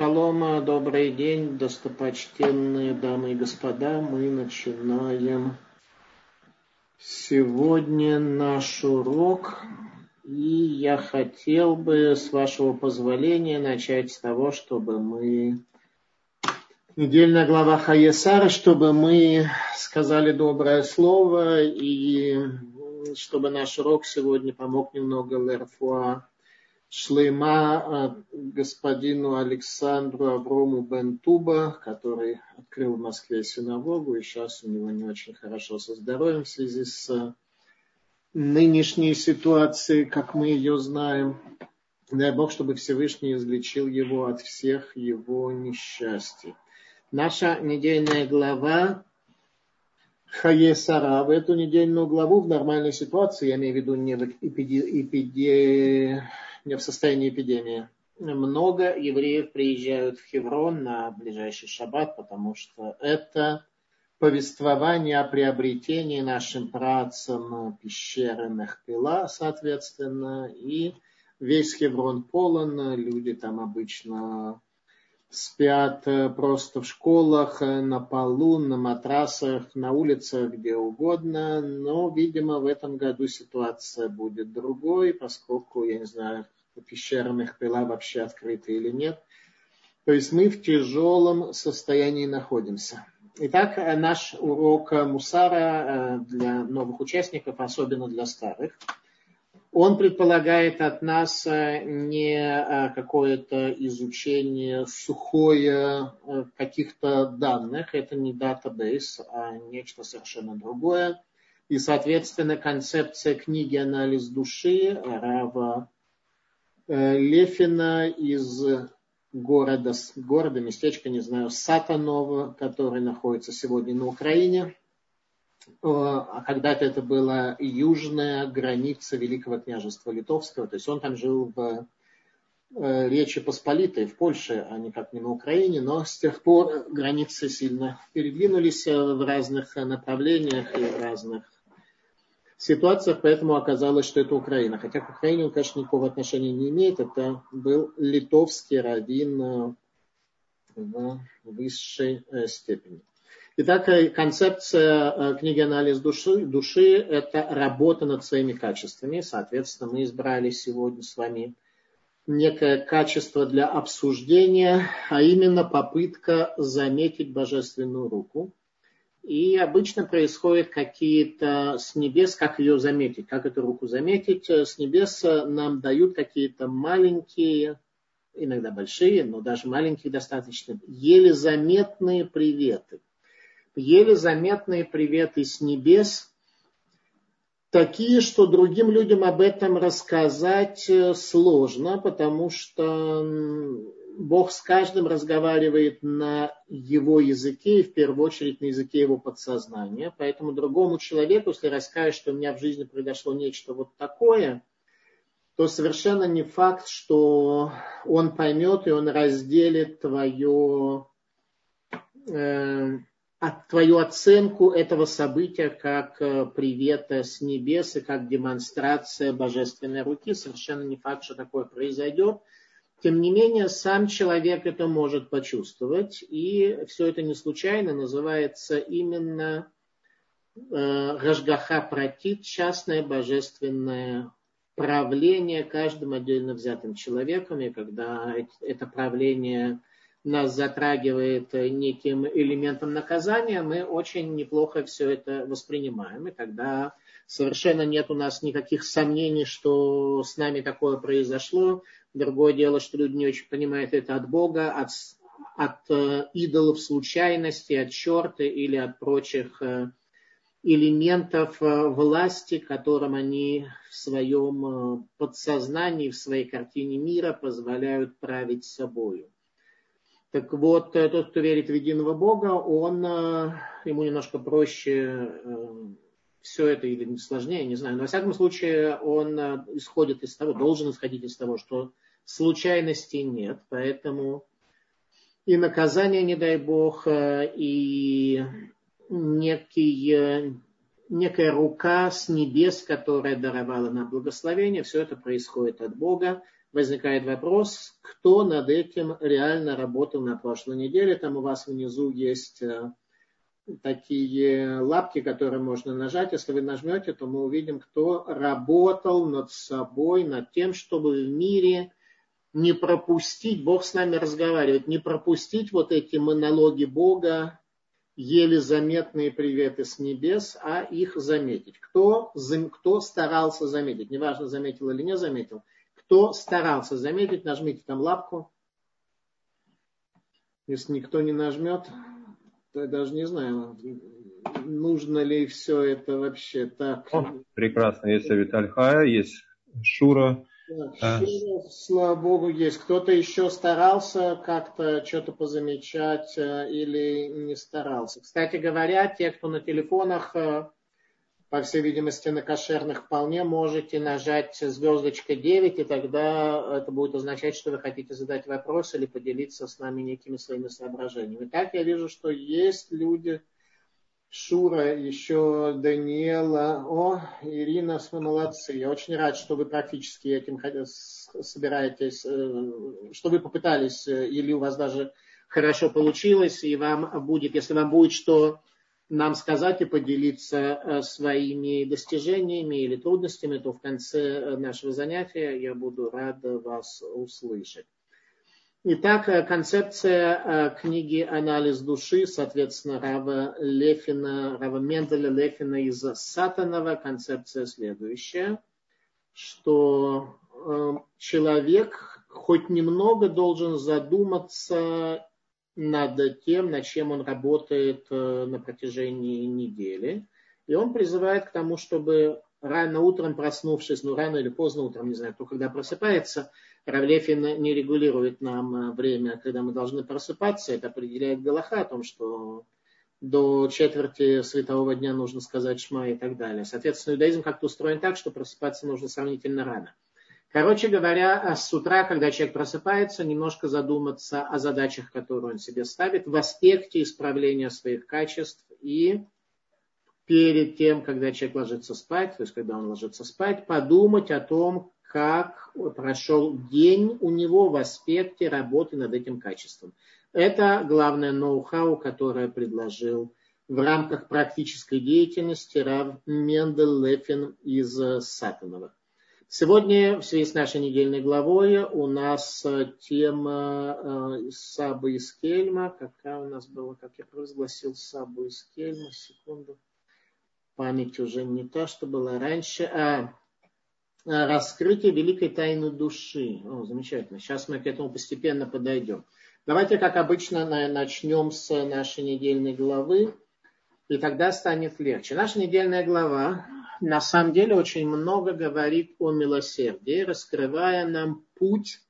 Шалом, добрый день, достопочтенные дамы и господа. Мы начинаем сегодня наш урок. И я хотел бы, с вашего позволения, начать с того, чтобы мы... Недельная глава Хаесара, чтобы мы сказали доброе слово и чтобы наш урок сегодня помог немного Лерфуа Шлейма э, господину Александру Аброму Бентуба, который открыл в Москве синагогу, и сейчас у него не очень хорошо со здоровьем в связи с нынешней ситуацией, как мы ее знаем. Дай Бог, чтобы Всевышний излечил его от всех его несчастий. Наша недельная глава Хае Сара. В эту недельную главу в нормальной ситуации, я имею в виду не в эпиди, эпиди, не в состоянии эпидемии. Много евреев приезжают в Хеврон на ближайший шаббат, потому что это повествование о приобретении нашим працам пещеры Мехпила, соответственно, и весь Хеврон полон, люди там обычно спят просто в школах, на полу, на матрасах, на улицах, где угодно. Но, видимо, в этом году ситуация будет другой, поскольку, я не знаю, пещера Мехпила вообще открыта или нет. То есть мы в тяжелом состоянии находимся. Итак, наш урок Мусара э, для новых участников, особенно для старых, он предполагает от нас э, не э, какое-то изучение сухое каких-то данных, это не датабейс, а нечто совершенно другое. И, соответственно, концепция книги «Анализ души» Рава Э, Лефина из города, города, местечка, не знаю, Сатанова, который находится сегодня на Украине. А когда-то это была южная граница Великого княжества Литовского, то есть он там жил в э, Речи Посполитой, в Польше, а никак не на Украине, но с тех пор границы сильно передвинулись в разных направлениях и в разных ситуациях, поэтому оказалось, что это Украина. Хотя к Украине он, конечно, никакого отношения не имеет. Это был литовский раввин э, в высшей э, степени. Итак, э, концепция книги «Анализ души», души – это работа над своими качествами. Соответственно, мы избрали сегодня с вами некое качество для обсуждения, а именно попытка заметить божественную руку – и обычно происходят какие-то с небес, как ее заметить, как эту руку заметить. С небес нам дают какие-то маленькие, иногда большие, но даже маленькие достаточно, еле заметные приветы. Еле заметные приветы с небес, такие, что другим людям об этом рассказать сложно, потому что Бог с каждым разговаривает на его языке, и в первую очередь на языке его подсознания. Поэтому другому человеку, если расскажешь, что у меня в жизни произошло нечто вот такое, то совершенно не факт, что он поймет и он разделит твое, э, твою оценку этого события как э, привета с небес и как демонстрация божественной руки. Совершенно не факт, что такое произойдет. Тем не менее, сам человек это может почувствовать, и все это не случайно называется именно э, Рашгаха Пратит, частное божественное правление каждым отдельно взятым человеком, и когда это правление нас затрагивает неким элементом наказания, мы очень неплохо все это воспринимаем. И когда совершенно нет у нас никаких сомнений, что с нами такое произошло, Другое дело, что люди не очень понимают это от Бога, от, от э, идолов случайности, от черта или от прочих э, элементов э, власти, которым они в своем подсознании, в своей картине мира позволяют править собою. Так вот, тот, кто верит в единого Бога, он, ему немножко проще все это или сложнее, не знаю. Но, во всяком случае, он исходит из того, должен исходить из того, что случайностей нет, поэтому и наказание, не дай бог, э, и некий, э, некая рука с небес, которая даровала нам благословение, все это происходит от Бога. возникает вопрос, кто над этим реально работал на прошлой неделе. Там у вас внизу есть э, такие лапки, которые можно нажать. Если вы нажмете, то мы увидим, кто работал над собой, над тем, чтобы в мире не пропустить, Бог с нами разговаривает, не пропустить вот эти монологи Бога, еле заметные приветы с небес, а их заметить. Кто, кто старался заметить, неважно, заметил или не заметил, кто старался заметить, нажмите там лапку. Если никто не нажмет, я даже не знаю, нужно ли все это вообще так. О, прекрасно, есть Авиталь Хая, есть Шура, да, слава богу, есть. Кто-то еще старался как-то что-то позамечать э, или не старался. Кстати говоря, те, кто на телефонах, э, по всей видимости, на кошерных вполне можете нажать звездочка 9, и тогда это будет означать, что вы хотите задать вопрос или поделиться с нами некими своими соображениями. Так я вижу, что есть люди, Шура, еще Даниэла. О, Ирина, вы молодцы. Я очень рад, что вы практически этим собираетесь, э, что вы попытались, э, или у вас даже хорошо получилось, и вам будет, если вам будет что нам сказать и поделиться э, своими достижениями или трудностями, то в конце нашего занятия я буду рад вас услышать. Итак, э, концепция э, книги «Анализ души», соответственно, Рава Лефина, Рава Менделя Лефина из Сатанова, концепция следующая, что э, человек хоть немного должен задуматься над тем, над чем он работает на протяжении недели. И он призывает к тому, чтобы рано утром проснувшись, ну рано или поздно утром, не знаю, кто когда просыпается – Равлефин не регулирует нам э, время, когда мы должны просыпаться. Это определяет Галаха о том, что до четверти светового дня нужно сказать шма и так далее. Соответственно, иудаизм как-то устроен так, что просыпаться нужно сравнительно рано. Короче говоря, а с утра, когда человек просыпается, немножко задуматься о задачах, которые он себе ставит, в аспекте исправления своих качеств и перед тем, когда человек ложится спать, то есть когда он ложится спать, подумать о том, как прошел день у него в аспекте работы над этим качеством. Это главное ноу-хау, которое предложил в рамках практической деятельности Рав Мендел Лефин из Сатанова. Сегодня в связи с нашей недельной главой у нас тема э, Сабы из Кельма. Какая у нас была, как я провозгласил, Сабу из Кельма. Секунду. Память уже не та, что была раньше. А, Э, раскрытие великой тайны души. О, замечательно. Сейчас мы к этому постепенно подойдем. Давайте, как обычно, начнем с нашей недельной главы, и тогда станет легче. Наша недельная глава на самом деле очень много говорит о милосердии, раскрывая нам путь,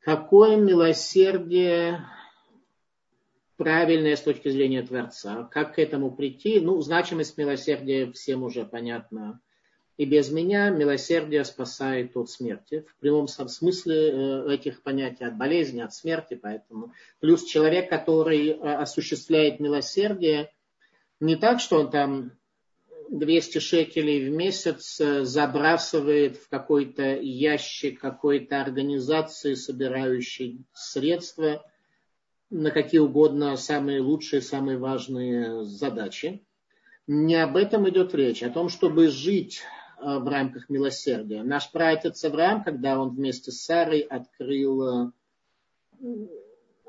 какое милосердие правильное с точки зрения Творца, как к этому прийти. Ну, значимость милосердия всем уже понятно и без меня милосердие спасает от смерти. В прямом смысле э, этих понятий от болезни, от смерти. Поэтому. Плюс человек, который э, осуществляет милосердие, не так, что он там 200 шекелей в месяц э, забрасывает в какой-то ящик какой-то организации, собирающей средства на какие угодно самые лучшие, самые важные задачи. Не об этом идет речь, о том, чтобы жить Э, в рамках милосердия. Наш праотец Авраам, когда он вместе с Сарой открыл э,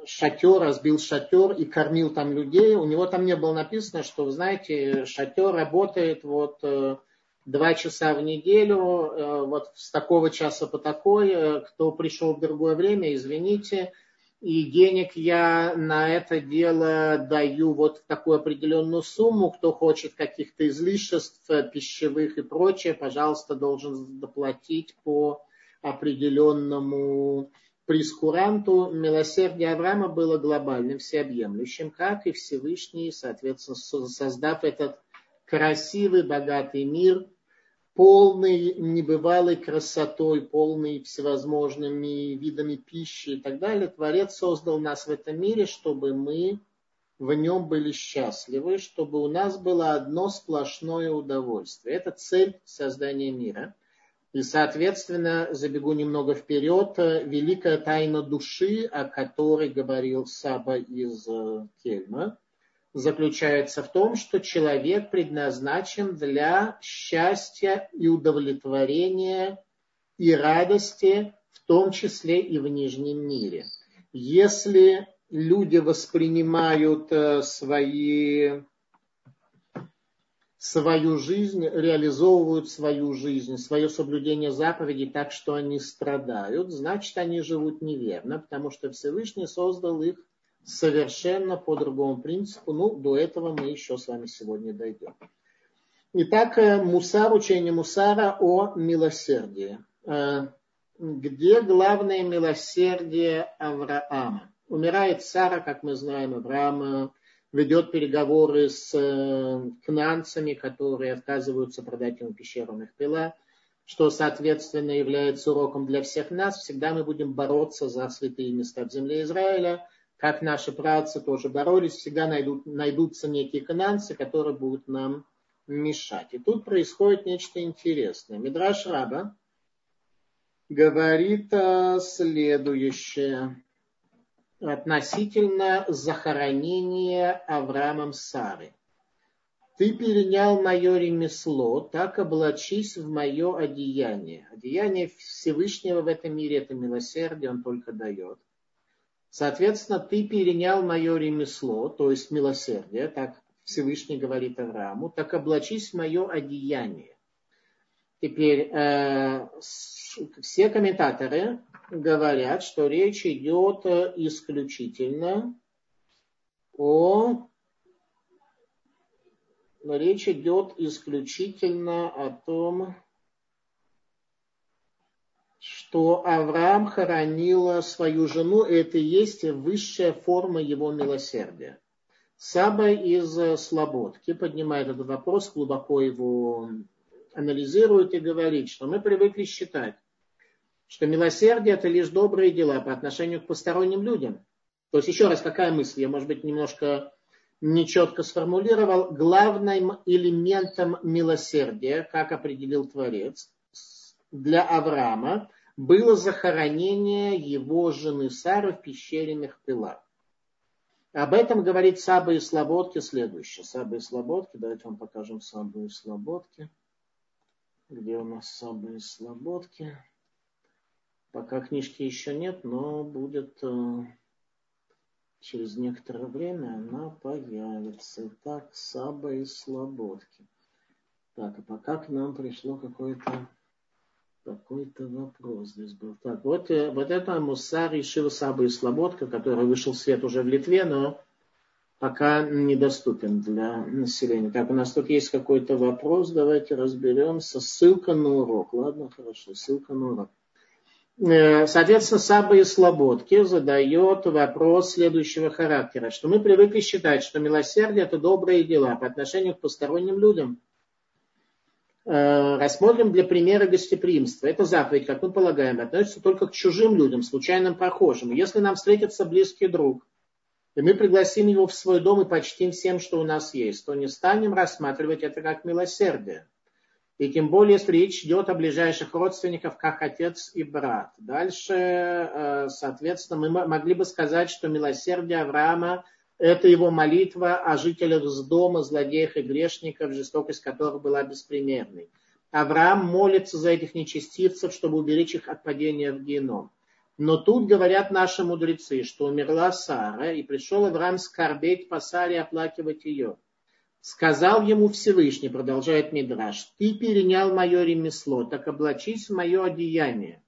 шатер, разбил шатер и кормил там людей, у него там не было написано, что, вы знаете, шатер работает вот э, два часа в неделю, вот с такого часа по такой, кто пришел в другое время, извините, и денег я на это дело даю вот в такую определенную сумму. Кто хочет каких-то излишеств пищевых и прочее, пожалуйста, должен доплатить по определенному прескуранту. Милосердие Авраама было глобальным, всеобъемлющим, как и Всевышний, соответственно, создав этот красивый, богатый мир – полный небывалой красотой, полный всевозможными видами пищи и так далее, Творец создал нас в этом мире, чтобы мы в нем были счастливы, чтобы у нас было одно сплошное удовольствие. Это цель создания мира. И, соответственно, забегу немного вперед, великая тайна души, о которой говорил Саба из э, Кельма, заключается в том, что человек предназначен для счастья и удовлетворения и радости, в том числе и в нижнем мире. Если люди воспринимают э, свои свою жизнь, реализовывают свою жизнь, свое соблюдение заповедей так, что они страдают, значит, они живут неверно, потому что Всевышний создал их совершенно по другому принципу. Ну, до этого мы еще с вами сегодня дойдем. Итак, э, мусар, учение мусара о милосердии. Э, где главное милосердие Авраама? Умирает Сара, как мы знаем, Авраам ведет переговоры с э, кнанцами, которые отказываются продать ему пещеру Мехпила, что, соответственно, является уроком для всех нас. Всегда мы будем бороться за святые места в земле Израиля, как наши працы тоже боролись, всегда найдут, найдутся некие кананцы, которые будут нам мешать. И тут происходит нечто интересное. Мидраш Раба говорит э, следующее относительно захоронения Авраамом Сары. Ты перенял мое ремесло, так облачись в мое одеяние. Одеяние Всевышнего в этом мире – это милосердие, он только дает. Соответственно, ты перенял мое ремесло, то есть милосердие, так Всевышний говорит Аврааму, так облачись в мое одеяние. Теперь э, все комментаторы говорят, что речь идет э, исключительно о речь идет исключительно о том, что Авраам хоронил свою жену, и это и есть высшая форма его милосердия. Саба из Слободки поднимает этот вопрос, глубоко его анализирует и говорит, что мы привыкли считать, что милосердие это лишь добрые дела по отношению к посторонним людям. То есть еще раз, какая мысль? Я, может быть, немножко нечетко сформулировал. Главным элементом милосердия, как определил Творец, для Авраама было захоронение его жены Сары в пещере Мехпила. Об этом говорит Саба и Слободки следующее. Саба и Слободки, давайте вам покажем Сабу и Слободки. Где у нас и Слободки? Пока книжки еще нет, но будет э, через некоторое время она появится. Итак, Саба и Слободки. Так, а пока к нам пришло какое-то какой-то вопрос здесь был. Так, вот, э, вот это Мусар и Шива Саба и Слободка, который вышел в свет уже в Литве, но пока недоступен для населения. Так, у нас тут есть какой-то вопрос, давайте разберемся. Ссылка на урок. Ладно, хорошо, ссылка на урок. Э, соответственно, Саба из Слободки задает вопрос следующего характера, что мы привыкли считать, что милосердие – это добрые дела по отношению к посторонним людям. Э, рассмотрим для примера гостеприимства. Это заповедь, как мы полагаем, относится только к чужим людям, случайным прохожим. Если нам встретится близкий друг, и мы пригласим его в свой дом и почтим всем, что у нас есть, то не станем рассматривать это как милосердие. И тем более, если речь идет о ближайших родственниках, как отец и брат. Дальше, э, соответственно, мы могли бы сказать, что милосердие Авраама – это его молитва о жителях с дома, злодеях и грешников, жестокость которых была беспримерной. Авраам молится за этих нечестивцев, чтобы уберечь их от падения в геном. Но тут говорят наши мудрецы, что умерла Сара, и пришел Авраам скорбеть по Саре оплакивать ее. Сказал ему Всевышний, продолжает Мидраш, ты перенял мое ремесло, так облачись в мое одеяние.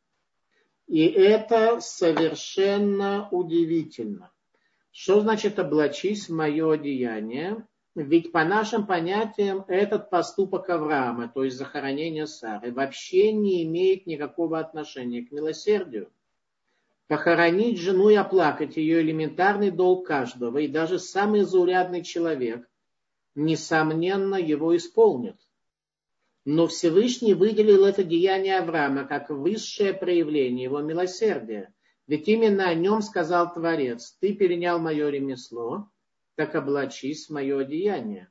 И это совершенно удивительно. Что значит облачись в мое одеяние? Ведь по нашим понятиям этот поступок Авраама, то есть захоронение Сары, вообще не имеет никакого отношения к милосердию. Похоронить жену и оплакать ее элементарный долг каждого, и даже самый заурядный человек несомненно, его исполнит. Но Всевышний выделил это деяние Авраама как высшее проявление его милосердия. Ведь именно о нем сказал Творец, ты перенял мое ремесло, так облачись в мое одеяние.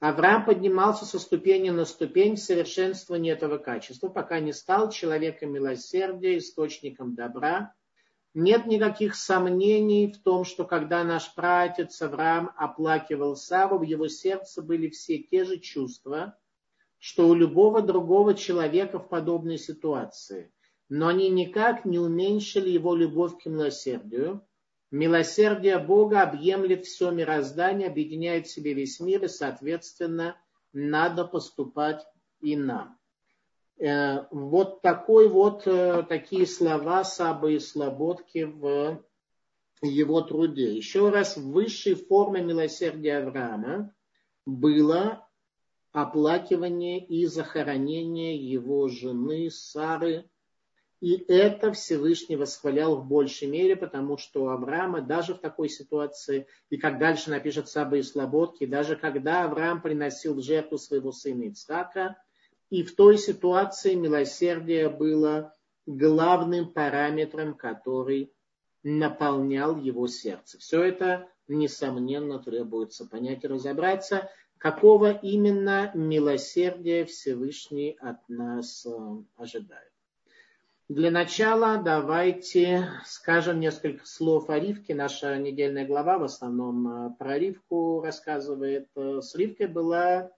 Авраам поднимался со ступени на ступень в совершенствовании этого качества, пока не стал человеком милосердия, источником добра. Нет никаких сомнений в том, что когда наш праотец Авраам оплакивал Сару, в его сердце были все те же чувства, что у любого другого человека в подобной ситуации. Но они никак не уменьшили его любовь к милосердию, Милосердие Бога объемлет все мироздание, объединяет в себе весь мир, и, соответственно, надо поступать и нам. Э, вот такой вот, э, такие слова Сабы и Слободки в его труде. Еще раз, высшей формой милосердия Авраама было оплакивание и захоронение его жены Сары и это Всевышний восхвалял в большей мере, потому что Авраама даже в такой ситуации, и как дальше напишет Саба и Слободки, даже когда Авраам приносил в жертву своего сына Ицхака, и в той ситуации милосердие было главным параметром, который наполнял его сердце. Все это, несомненно, требуется понять и разобраться, какого именно милосердия Всевышний от нас э, ожидает. Для начала давайте скажем несколько слов о Ривке. Наша недельная глава в основном э, про Ривку рассказывает. Э, с Ривкой была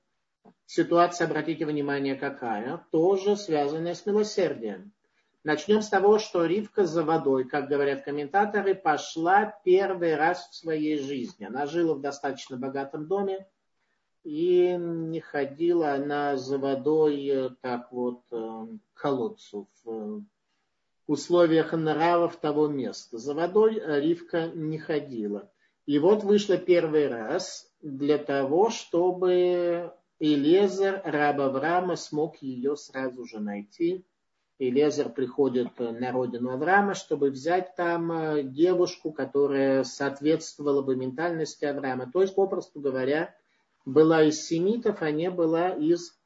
ситуация, обратите внимание, какая, тоже связанная с милосердием. Начнем с того, что Ривка за водой, как говорят комментаторы, пошла первый раз в своей жизни. Она жила в достаточно богатом доме и не ходила она за водой э, так вот к колодцу в условиях нравов того места. За водой Ривка не ходила. И вот вышла первый раз для того, чтобы Элезер, раб Авраама, смог ее сразу же найти. Элезер приходит на родину Авраама, чтобы взять там э, девушку, которая соответствовала бы ментальности Авраама. То есть, попросту говоря, была из семитов, а не была из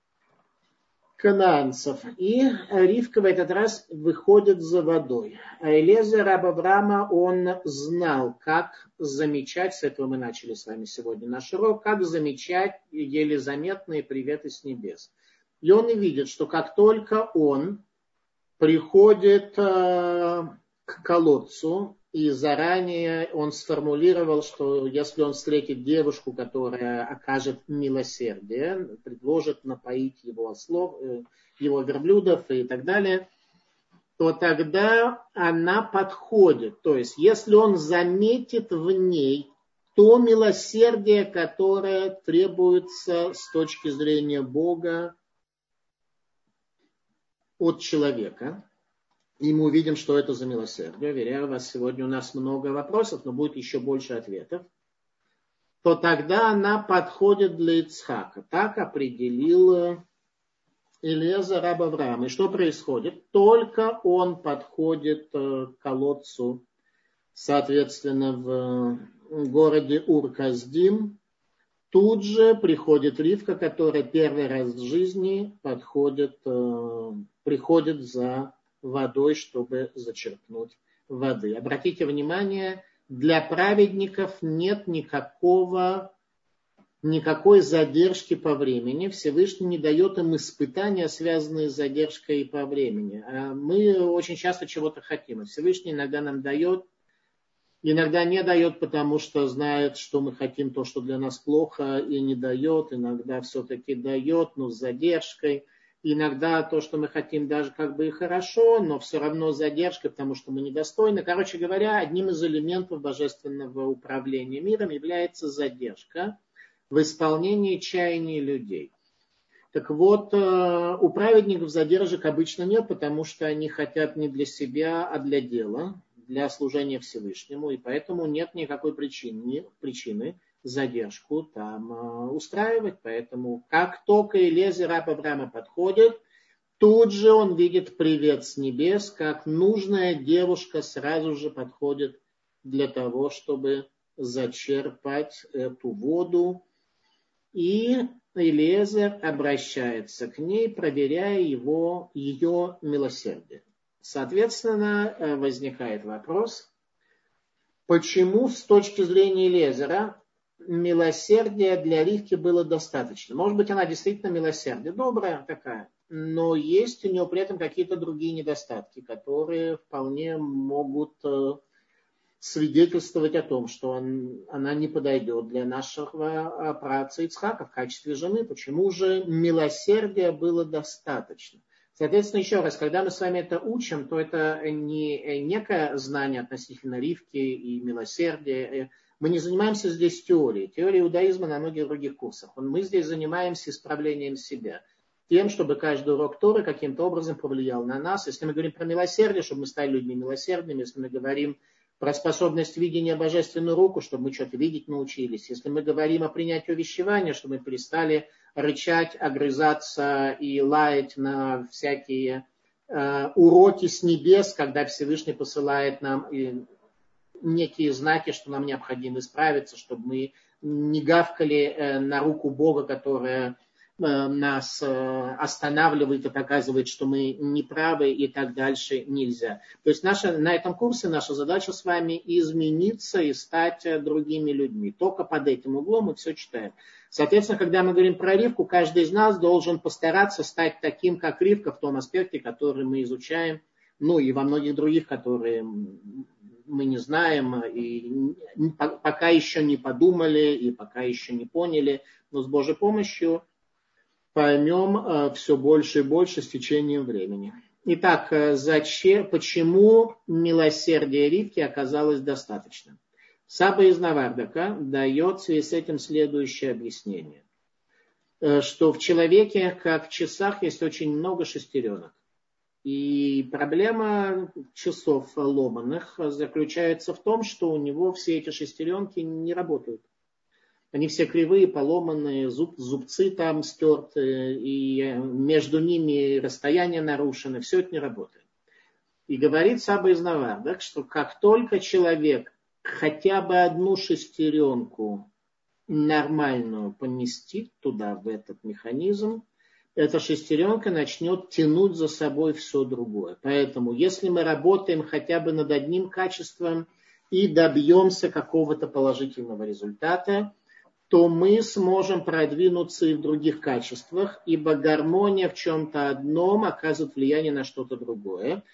кананцев. И Ривка в этот раз выходит за водой. А Элезер раб Авраама, он знал, как замечать, с этого мы начали с вами сегодня наш урок, как замечать еле заметные приветы с небес. И он и видит, что как только он приходит э, к колодцу, и заранее он сформулировал, что если он встретит девушку, которая окажет милосердие, предложит напоить его ослов, э, его верблюдов и так далее, то тогда она подходит. То есть, если он заметит в ней то милосердие, которое требуется с точки зрения Бога от человека, и мы увидим, что это за милосердие. Уверяю вас, сегодня у нас много вопросов, но будет еще больше ответов. То тогда она подходит для Ицхака. Так определил Илеза раб Авраам. И что происходит? Только он подходит э, к колодцу, соответственно, в городе Урказдим. Тут же приходит Ривка, которая первый раз в жизни подходит, э, приходит за водой, чтобы зачерпнуть воды. Обратите внимание, для праведников нет никакого, никакой задержки по времени. Всевышний не дает им испытания, связанные с задержкой по времени. А мы очень часто чего-то хотим. Всевышний иногда нам дает, иногда не дает, потому что знает, что мы хотим то, что для нас плохо, и не дает. Иногда все-таки дает, но с задержкой – Иногда то, что мы хотим, даже как бы и хорошо, но все равно задержка, потому что мы недостойны. Короче говоря, одним из элементов божественного управления миром является задержка в исполнении чаяний людей. Так вот, э, у праведников задержек обычно нет, потому что они хотят не для себя, а для дела, для служения Всевышнему, и поэтому нет никакой причины, причины задержку там э, устраивать. Поэтому как только Элезер раб Авраама подходит, тут же он видит привет с небес, как нужная девушка сразу же подходит для того, чтобы зачерпать эту воду. И Элезер обращается к ней, проверяя его, ее милосердие. Соответственно, э, возникает вопрос, почему с точки зрения Лезера милосердия для Ривки было достаточно. Может быть, она действительно милосердие, добрая такая, но есть у нее при этом какие-то другие недостатки, которые вполне могут э, свидетельствовать о том, что он, она не подойдет для нашего праца Ицхака в качестве жены. Почему же милосердия было достаточно? Соответственно, еще раз, когда мы с вами это учим, то это не некое знание относительно Ривки и милосердия. Мы не занимаемся здесь теорией. Теорией иудаизма на многих других курсах. Мы здесь занимаемся исправлением себя. Тем, чтобы каждый урок Торы каким-то образом повлиял на нас. Если мы говорим про милосердие, чтобы мы стали людьми милосердными. Если мы говорим про способность видения божественную руку, чтобы мы что-то видеть научились. Если мы говорим о принятии увещевания, чтобы мы перестали рычать, огрызаться и лаять на всякие э, уроки с небес, когда Всевышний посылает нам и некие знаки, что нам необходимо исправиться, чтобы мы не гавкали э, на руку Бога, которая Э, нас э, останавливает и показывает, что мы неправы и так дальше нельзя. То есть наша, на этом курсе наша задача с вами измениться и стать другими людьми. Только под этим углом мы все читаем. Соответственно, когда мы говорим про Ривку, каждый из нас должен постараться стать таким, как Ривка в том аспекте, который мы изучаем, ну и во многих других, которые мы не знаем и пока еще не подумали и пока еще не поняли, но с Божьей помощью поймем э, все больше и больше с течением времени. Итак, э, зачем, почему милосердие Ривки оказалось достаточным? Саба из Навардака дает в связи с этим следующее объяснение. Э, что в человеке, как в часах, есть очень много шестеренок. И проблема часов ломаных заключается в том, что у него все эти шестеренки не работают. Они все кривые, поломанные, зуб, зубцы там стерты, и между ними расстояние нарушено, все это не работает. И говорит Саба из Навардак, что как только человек хотя бы одну шестеренку нормальную поместит туда, в этот механизм, эта шестеренка начнет тянуть за собой все другое. Поэтому, если мы работаем хотя бы над одним качеством и добьемся какого-то положительного результата, то мы сможем продвинуться и в других качествах, ибо гармония в чем-то одном оказывает влияние на что-то другое.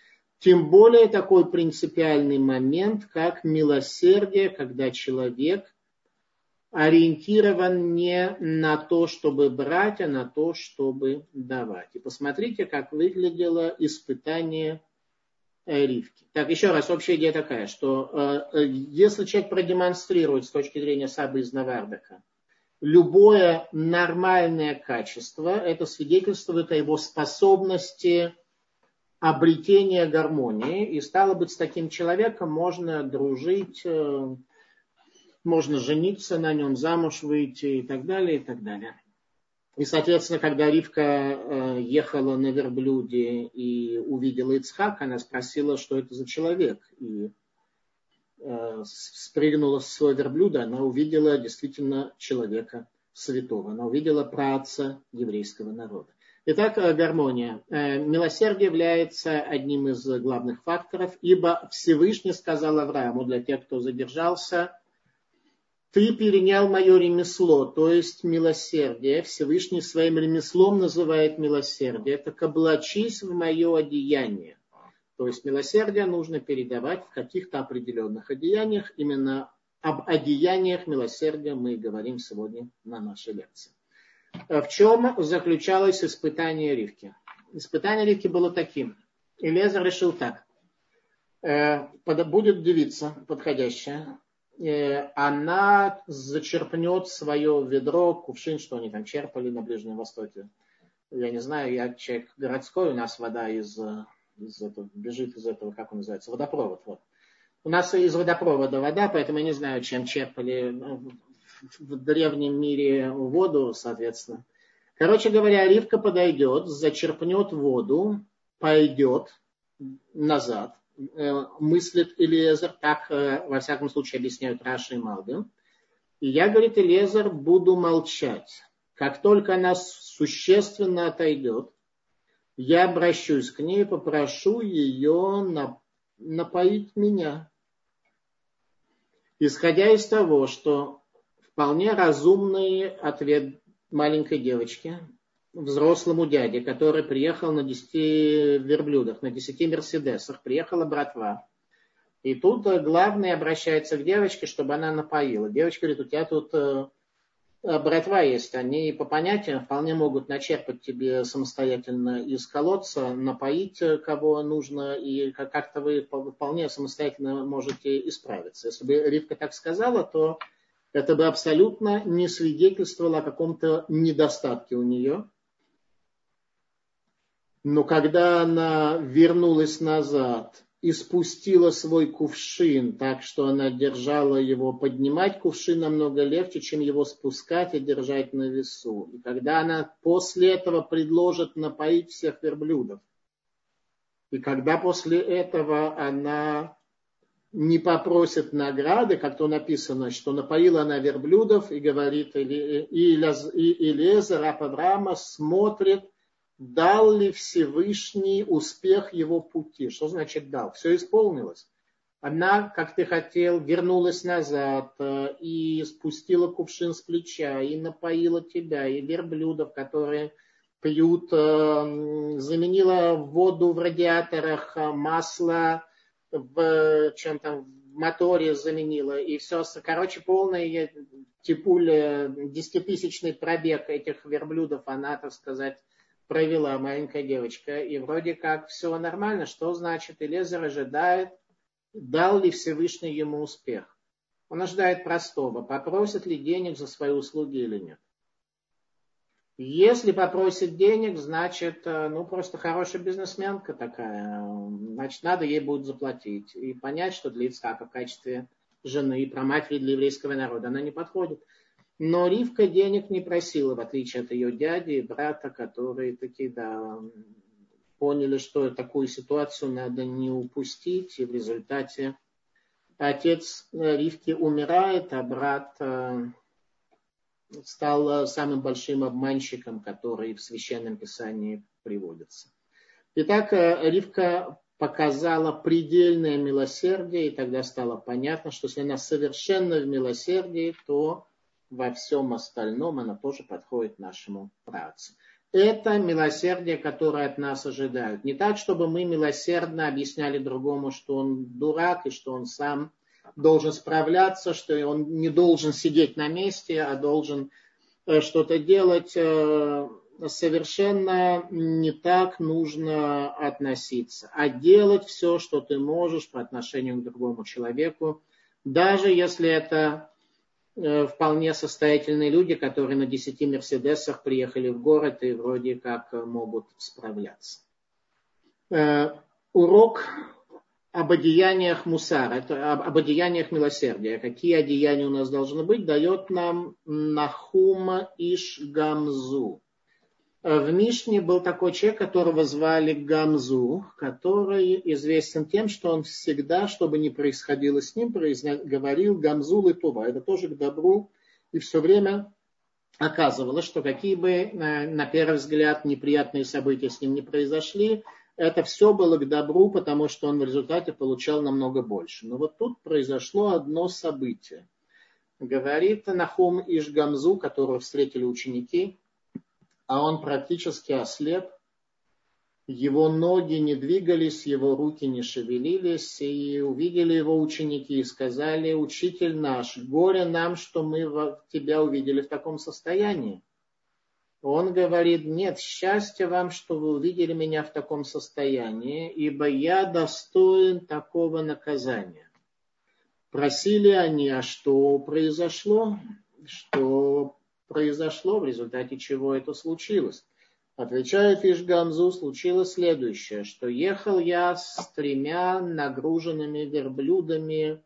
Тем более такой принципиальный момент, как милосердие, когда человек ориентирован не на то, чтобы брать, а на то, чтобы давать. И посмотрите, как выглядело испытание Ривки. Так, еще раз, общая идея такая, что э, э, если человек продемонстрирует с точки зрения Сабы из Навардака любое нормальное качество, это свидетельствует о его способности обретения гармонии. И стало быть, с таким человеком можно дружить, э, можно жениться на нем, замуж выйти и так далее, и так далее. И, соответственно, когда Ривка э, ехала на верблюде и увидела Ицхак, она спросила, что это за человек. И э, спрыгнула с своего верблюда, она увидела действительно человека святого. Она увидела праца еврейского народа. Итак, э, гармония. Милосердие является одним из главных факторов, ибо Всевышний сказал Аврааму, для тех, кто задержался, ты перенял мое ремесло, то есть милосердие. Всевышний своим ремеслом называет милосердие. Это облачись в мое одеяние. То есть милосердие нужно передавать в каких-то определенных одеяниях. Именно об одеяниях милосердия мы говорим сегодня на нашей лекции. В чем заключалось испытание Ривки? Испытание Ривки было таким. Илезер решил так. Э, будет девица подходящая, она зачерпнет свое ведро, кувшин, что они там черпали на Ближнем Востоке. Я не знаю, я человек городской, у нас вода из, из этого, бежит из этого, как он называется, водопровод. Вот. У нас из водопровода вода, поэтому я не знаю, чем черпали ну, в древнем мире воду, соответственно. Короче говоря, Ривка подойдет, зачерпнет воду, пойдет назад, Э, мыслит Элиезер, так э, во всяком случае объясняют Раши и Малбин. И я, говорит Элиезер, буду молчать. Как только она существенно отойдет, я обращусь к ней и попрошу ее напоить меня. Исходя из того, что вполне разумный ответ маленькой девочки, взрослому дяде, который приехал на 10 верблюдах, на 10 мерседесах, приехала братва. И тут главный обращается к девочке, чтобы она напоила. Девочка говорит, у тебя тут э, братва есть, они по понятиям вполне могут начерпать тебе самостоятельно из колодца, напоить э, кого нужно, и как-то вы вполне самостоятельно можете исправиться. Если бы Ривка так сказала, то это бы абсолютно не свидетельствовало о каком-то недостатке у нее. Но когда она вернулась назад и спустила свой кувшин, так что она держала его, поднимать кувшин намного легче, чем его спускать и держать на весу. И когда она после этого предложит напоить всех верблюдов, и когда после этого она не попросит награды, как то написано, что напоила она верблюдов и говорит, и Илезер, раб смотрит, дал ли Всевышний успех его пути. Что значит дал? Все исполнилось. Она, как ты хотел, вернулась назад э, и спустила кувшин с плеча, и напоила тебя, и верблюдов, которые пьют, э, заменила воду в радиаторах, э, масло в чем там в моторе заменила, и все, короче, полный типуль, десятитысячный пробег этих верблюдов, она, так сказать, провела маленькая девочка, и вроде как все нормально. Что значит? Элезер ожидает, дал ли Всевышний ему успех. Он ожидает простого, попросит ли денег за свои услуги или нет. Если попросит денег, значит, э, ну, просто хорошая бизнесменка такая. Значит, надо ей будет заплатить. И понять, что для Ицхака в качестве жены и проматери для еврейского народа она не подходит. Но Ривка денег не просила, в отличие от ее дяди и брата, которые такие, да, поняли, что такую ситуацию надо не упустить. И в результате отец Ривки умирает, а брат э, стал самым большим обманщиком, который в Священном Писании приводится. Итак, э, Ривка показала предельное милосердие, и тогда стало понятно, что если она совершенно в милосердии, то во всем остальном она тоже подходит нашему працу. Это милосердие, которое от нас ожидают. Не так, чтобы мы милосердно объясняли другому, что он дурак и что он сам должен справляться, что он не должен сидеть на месте, а должен э, что-то делать. Э, совершенно не так нужно относиться, а делать все, что ты можешь по отношению к другому человеку, даже если это вполне состоятельные люди, которые на 10 Мерседесах приехали в город и вроде как могут справляться. Э, урок об одеяниях мусара, это об, одеяниях милосердия. Какие одеяния у нас должны быть, дает нам Нахума Иш Гамзу. Э, в Мишне был такой человек, которого звали Гамзу, который известен тем, что он всегда, что бы ни происходило с ним, говорил Гамзу Литова. Это тоже к добру. И все время оказывалось, что какие бы на первый взгляд неприятные события с ним не произошли, это все было к добру, потому что он в результате получал намного больше. Но вот тут произошло одно событие. Говорит Нахум Ишгамзу, которого встретили ученики, а он практически ослеп. Его ноги не двигались, его руки не шевелились, и увидели его ученики и сказали, учитель наш, горе нам, что мы тебя увидели в таком состоянии. Он говорит, нет, счастья вам, что вы увидели меня в таком состоянии, ибо я достоин такого наказания. Просили они, а что произошло? Что произошло, в результате чего это случилось. Отвечает Ишгамзу, случилось следующее, что ехал я с тремя нагруженными верблюдами,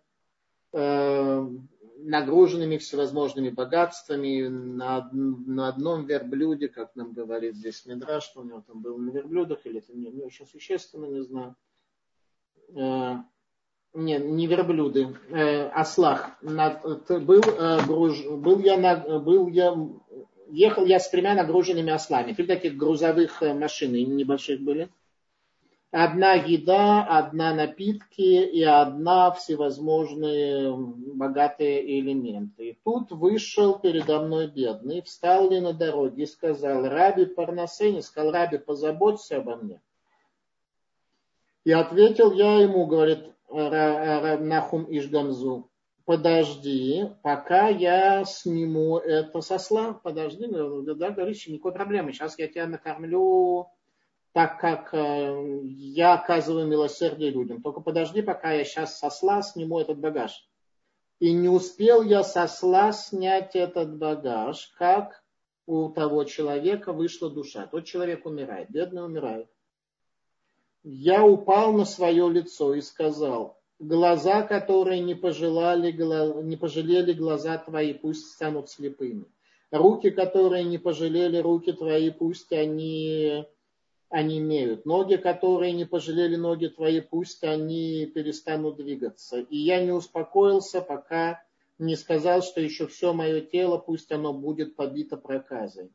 э, нагруженными всевозможными богатствами на, на одном верблюде, как нам говорит здесь Медра, что у него там было на верблюдах, или это не, не очень существенно, не знаю. Э, не, не верблюды, э, ослах. Над, был, э, груж, был, я на, был я, ехал я с тремя нагруженными ослами. Три таких грузовых э, машины небольших были. Одна еда, одна напитки и одна всевозможные богатые элементы. И тут вышел передо мной бедный, встал ли на дороге и сказал, Раби Парнасени, сказал, Раби, позаботься обо мне. И ответил я ему, говорит Нахум Ишгамзу, подожди, пока я сниму это со слав, подожди, да, говоришь, никакой проблемы, сейчас я тебя накормлю так, как э, я оказываю милосердие людям. Только подожди, пока я сейчас со сла сниму этот багаж. И не успел я со сла снять этот багаж, как у того человека вышла душа. Тот человек умирает, бедный умирает. Я упал на свое лицо и сказал, глаза, которые не, пожелали, не пожалели глаза твои, пусть станут слепыми. Руки, которые не пожалели руки твои, пусть они, они имеют. Ноги, которые не пожалели ноги твои, пусть они перестанут двигаться. И я не успокоился, пока не сказал, что еще все мое тело, пусть оно будет побито проказой.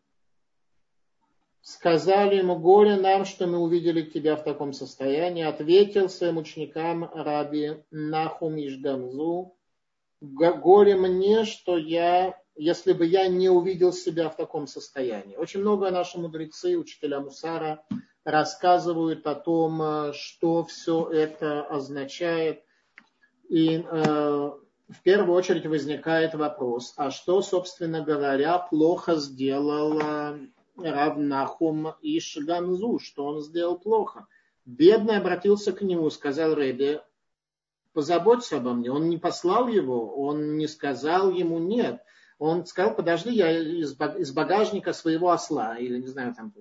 Сказали ему, горе нам, что мы увидели тебя в таком состоянии. Ответил своим ученикам раби Нахум Ишгамзу, горе мне, что я, если бы я не увидел себя в таком состоянии. Очень много наши мудрецы, учителя Мусара, рассказывают о том, что все это означает. И э, в первую очередь возникает вопрос, а что, собственно говоря, плохо сделала Равнахум и Шганзу, что он сделал плохо. Бедный обратился к нему, сказал Рэбе, позаботься обо мне. Он не послал его, он не сказал ему нет. Он сказал, подожди, я из багажника своего осла, или не знаю, там,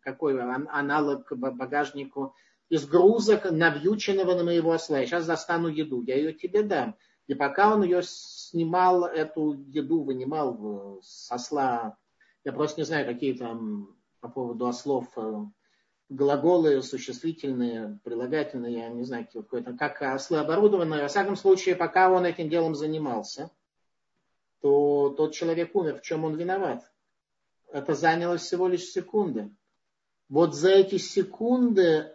какой аналог багажнику, из грузок, навьюченного на моего осла. Я сейчас достану еду, я ее тебе дам. И пока он ее снимал, эту еду вынимал с осла я просто не знаю, какие там по поводу ослов э, глаголы, существительные, прилагательные, я не знаю, какой-то, как ослы оборудованы. Во всяком случае, пока он этим делом занимался, то тот человек умер. В чем он виноват? Это заняло всего лишь секунды. Вот за эти секунды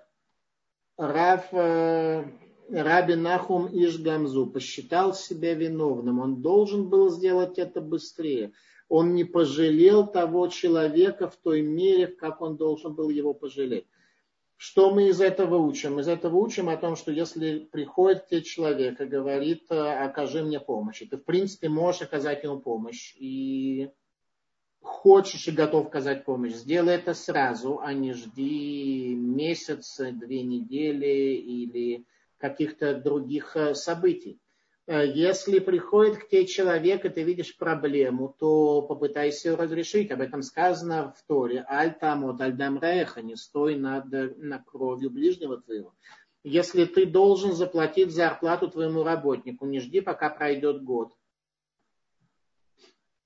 Раф, э, Раби Нахум Ишгамзу посчитал себя виновным. Он должен был сделать это быстрее он не пожалел того человека в той мере, как он должен был его пожалеть. Что мы из этого учим? Из этого учим о том, что если приходит к тебе человек и говорит, окажи мне помощь, и ты в принципе можешь оказать ему помощь, и хочешь и готов оказать помощь, сделай это сразу, а не жди месяц, две недели или каких-то других э, событий. Э, если приходит к тебе человек, и ты видишь проблему, то попытайся ее разрешить. Об этом сказано в Торе. Аль тамот, аль дамреха, не стой над, над кровью ближнего твоего. Если ты должен заплатить зарплату твоему работнику, не жди, пока пройдет год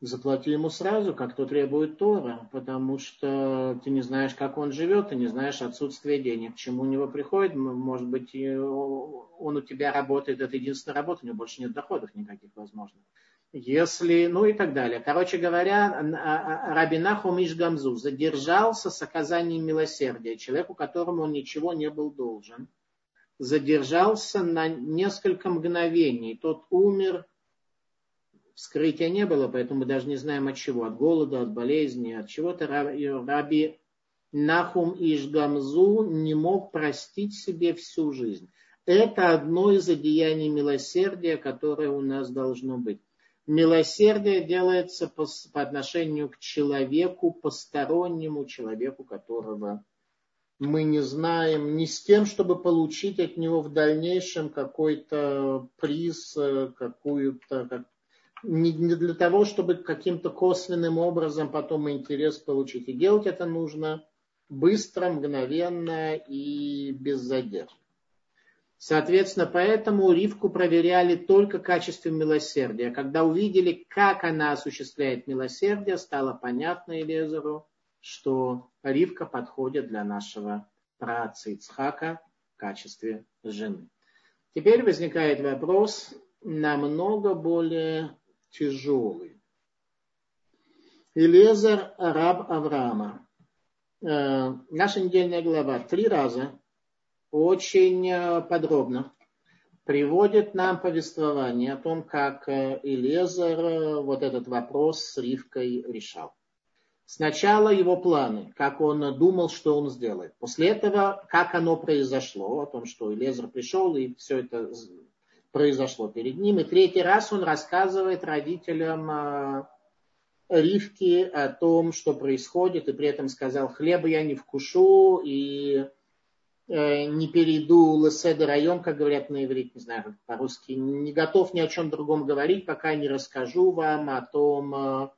заплати ему сразу, как то требует Тора, потому что ты не знаешь, как он живет, ты не знаешь отсутствие денег, к чему у него приходит, может быть, он у тебя работает, это единственная работа, у него больше нет доходов никаких возможных. Если, ну и так далее. Короче говоря, а, а, Рабинаху Мишгамзу задержался с оказанием милосердия человеку, которому он ничего не был должен. Задержался на несколько мгновений. Тот умер, вскрытия не было, поэтому мы даже не знаем от чего. От голода, от болезни, от чего-то. Раби Нахум Ишгамзу не мог простить себе всю жизнь. Это одно из одеяний милосердия, которое у нас должно быть. Милосердие делается по, по отношению к человеку, постороннему человеку, которого мы не знаем, не с тем, чтобы получить от него в дальнейшем какой-то приз, э, какую-то, как, не для того, чтобы каким-то косвенным образом потом интерес получить. И делать это нужно быстро, мгновенно и без задержки. Соответственно, поэтому Ривку проверяли только качеством милосердия. Когда увидели, как она осуществляет милосердие, стало понятно Елезеру, что Ривка подходит для нашего праца Ицхака в качестве жены. Теперь возникает вопрос намного более тяжелый. Илезер, раб Авраама. Э, наша недельная глава три раза очень э, подробно приводит нам повествование о том, как э, Илезер э, вот этот вопрос с Ривкой решал. Сначала его планы, как он думал, что он сделает. После этого, как оно произошло, о том, что Илезер пришел и все это произошло перед ним. И третий раз он рассказывает родителям Ривки о том, что происходит, и при этом сказал, хлеба я не вкушу, и Э, не перейду леседа район, как говорят на иврите, не знаю, по-русски, не готов ни о чем другом говорить, пока не расскажу вам о том, э,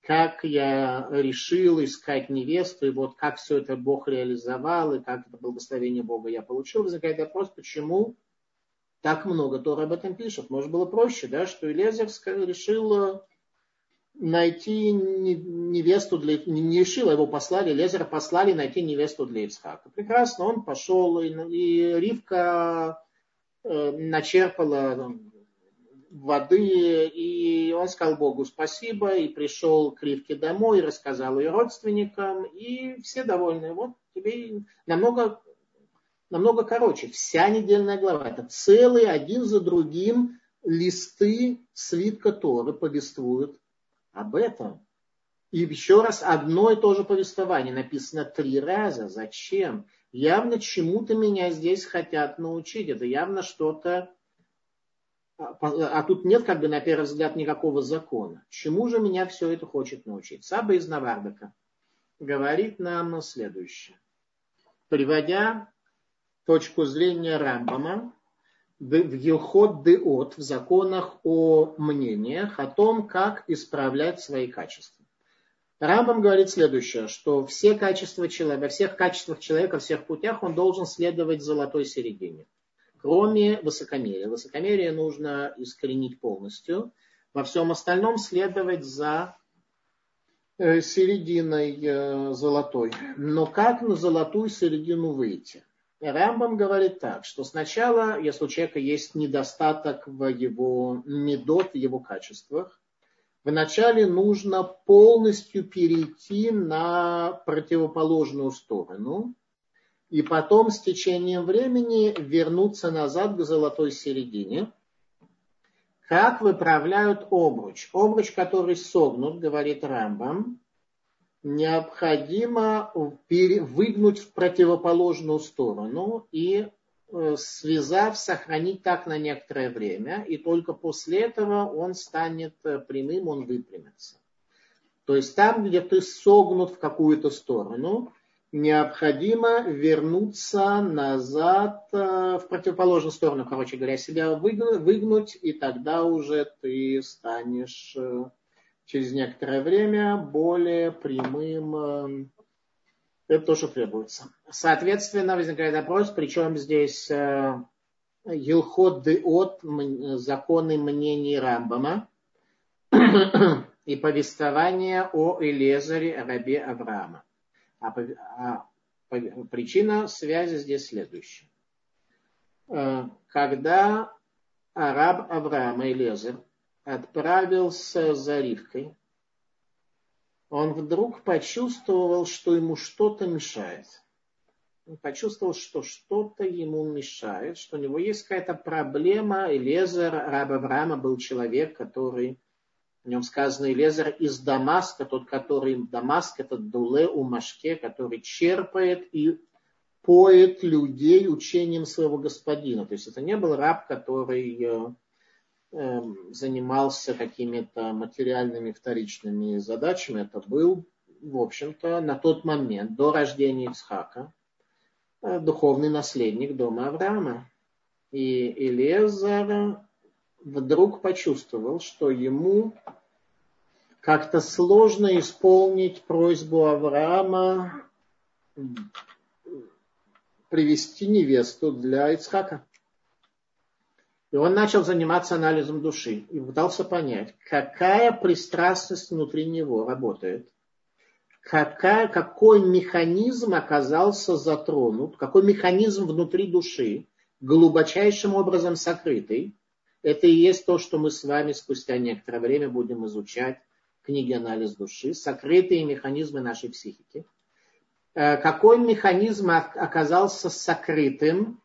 как я решил искать невесту, и вот как все это Бог реализовал, и как это благословение Бога я получил. Возникает вопрос, почему так много Тора об этом пишет. Может, было проще, да, что Элезер решил найти невесту для... Не решила, его послали, Лезера послали найти невесту для Ицхака. Прекрасно, он пошел, и, и Ривка э, начерпала воды, и он сказал Богу спасибо, и пришел к Ривке домой, рассказал ее родственникам, и все довольны. Вот тебе намного, намного короче. Вся недельная глава. Это целый один за другим листы свитка Торы повествуют об этом. И еще раз одно и то же повествование написано три раза. Зачем? Явно чему-то меня здесь хотят научить. Это явно что-то... А, а тут нет, как бы, на первый взгляд, никакого закона. Чему же меня все это хочет научить? Саба из Навардака говорит нам следующее. Приводя точку зрения Рамбама, в Елхот Деот, в законах о мнениях, о том, как исправлять свои качества. Рамбам говорит следующее, что все качества человека, во всех качествах человека, во всех путях он должен следовать золотой середине. Кроме высокомерия. Высокомерие нужно искоренить полностью. Во всем остальном следовать за э, серединой э, золотой. Но как на золотую середину выйти? Рамбам говорит так, что сначала, если у человека есть недостаток в его медот, в его качествах, вначале нужно полностью перейти на противоположную сторону, и потом с течением времени вернуться назад к золотой середине. Как выправляют обруч? Обруч, который согнут, говорит Рамбам, необходимо выгнуть в противоположную сторону и э, связав, сохранить так на некоторое время, и только после этого он станет э, прямым, он выпрямится. То есть там, где ты согнут в какую-то сторону, необходимо вернуться назад э, в противоположную сторону, короче говоря, себя выгнуть, и тогда уже ты станешь через некоторое время более прямым. Эм, это тоже требуется. Соответственно, возникает вопрос, причем здесь э, Елхот Деот, законы мнений Рамбама и повествование о Элезаре, рабе Авраама. А, а причина связи здесь следующая. Э, когда араб Авраама Элезер отправился за Ривкой, он вдруг почувствовал, что ему что-то мешает. Он почувствовал, что что-то ему мешает, что у него есть какая-то проблема. Элезер, раб Авраама, был человек, который, в нем сказано, Элезер из Дамаска, тот, который Дамаск, это Дуле у Машке, который черпает и поет людей учением своего господина. То есть это не был раб, который э, занимался какими-то материальными вторичными задачами. Это был, в общем-то, на тот момент, до рождения Ицхака, э, духовный наследник дома Авраама. И Элезар вдруг почувствовал, что ему как-то сложно исполнить просьбу Авраама привести невесту для Ицхака. И он начал заниматься анализом души и пытался понять, какая пристрастность внутри него работает, какая, какой механизм оказался затронут, какой механизм внутри души глубочайшим образом сокрытый. Это и есть то, что мы с вами спустя некоторое время будем изучать в книге «Анализ души», сокрытые механизмы нашей психики. Э, какой механизм оказался сокрытым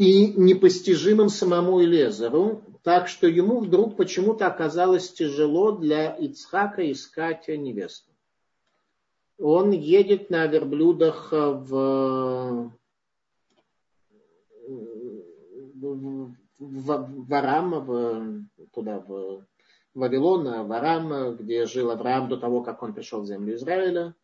и непостижимым самому Элезеру, так что ему вдруг почему-то оказалось тяжело для Ицхака искать невесту. Он едет на верблюдах в, в, в Арам, в, туда, в Вавилон, в Арам, где жил Авраам до того, как он пришел в землю Израиля.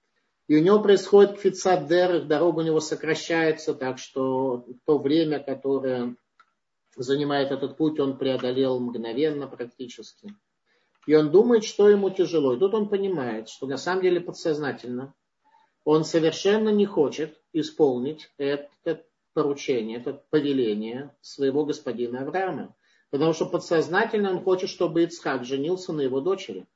И у него происходит кфицадер, дорога у него сокращается, так что то время, которое занимает этот путь, он преодолел мгновенно практически. И он думает, что ему тяжело. И тут он понимает, что на самом деле подсознательно он совершенно не хочет исполнить это поручение, это повеление своего господина Авраама. Потому что подсознательно он хочет, чтобы Ицхак женился на его дочери.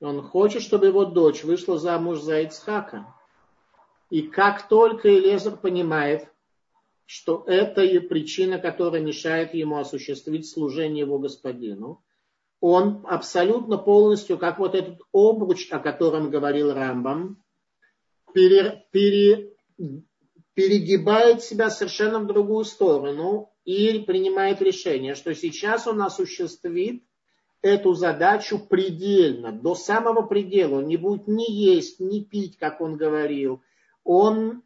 Он хочет, чтобы его дочь вышла замуж за Ицхака. И как только Элезер понимает, что это и причина, которая мешает ему осуществить служение его господину, он абсолютно полностью, как вот этот обруч, о котором говорил Рамбам, пере, пере, перегибает себя совершенно в другую сторону и принимает решение, что сейчас он осуществит эту задачу предельно, до самого предела. Он не будет ни есть, ни пить, как он говорил. Он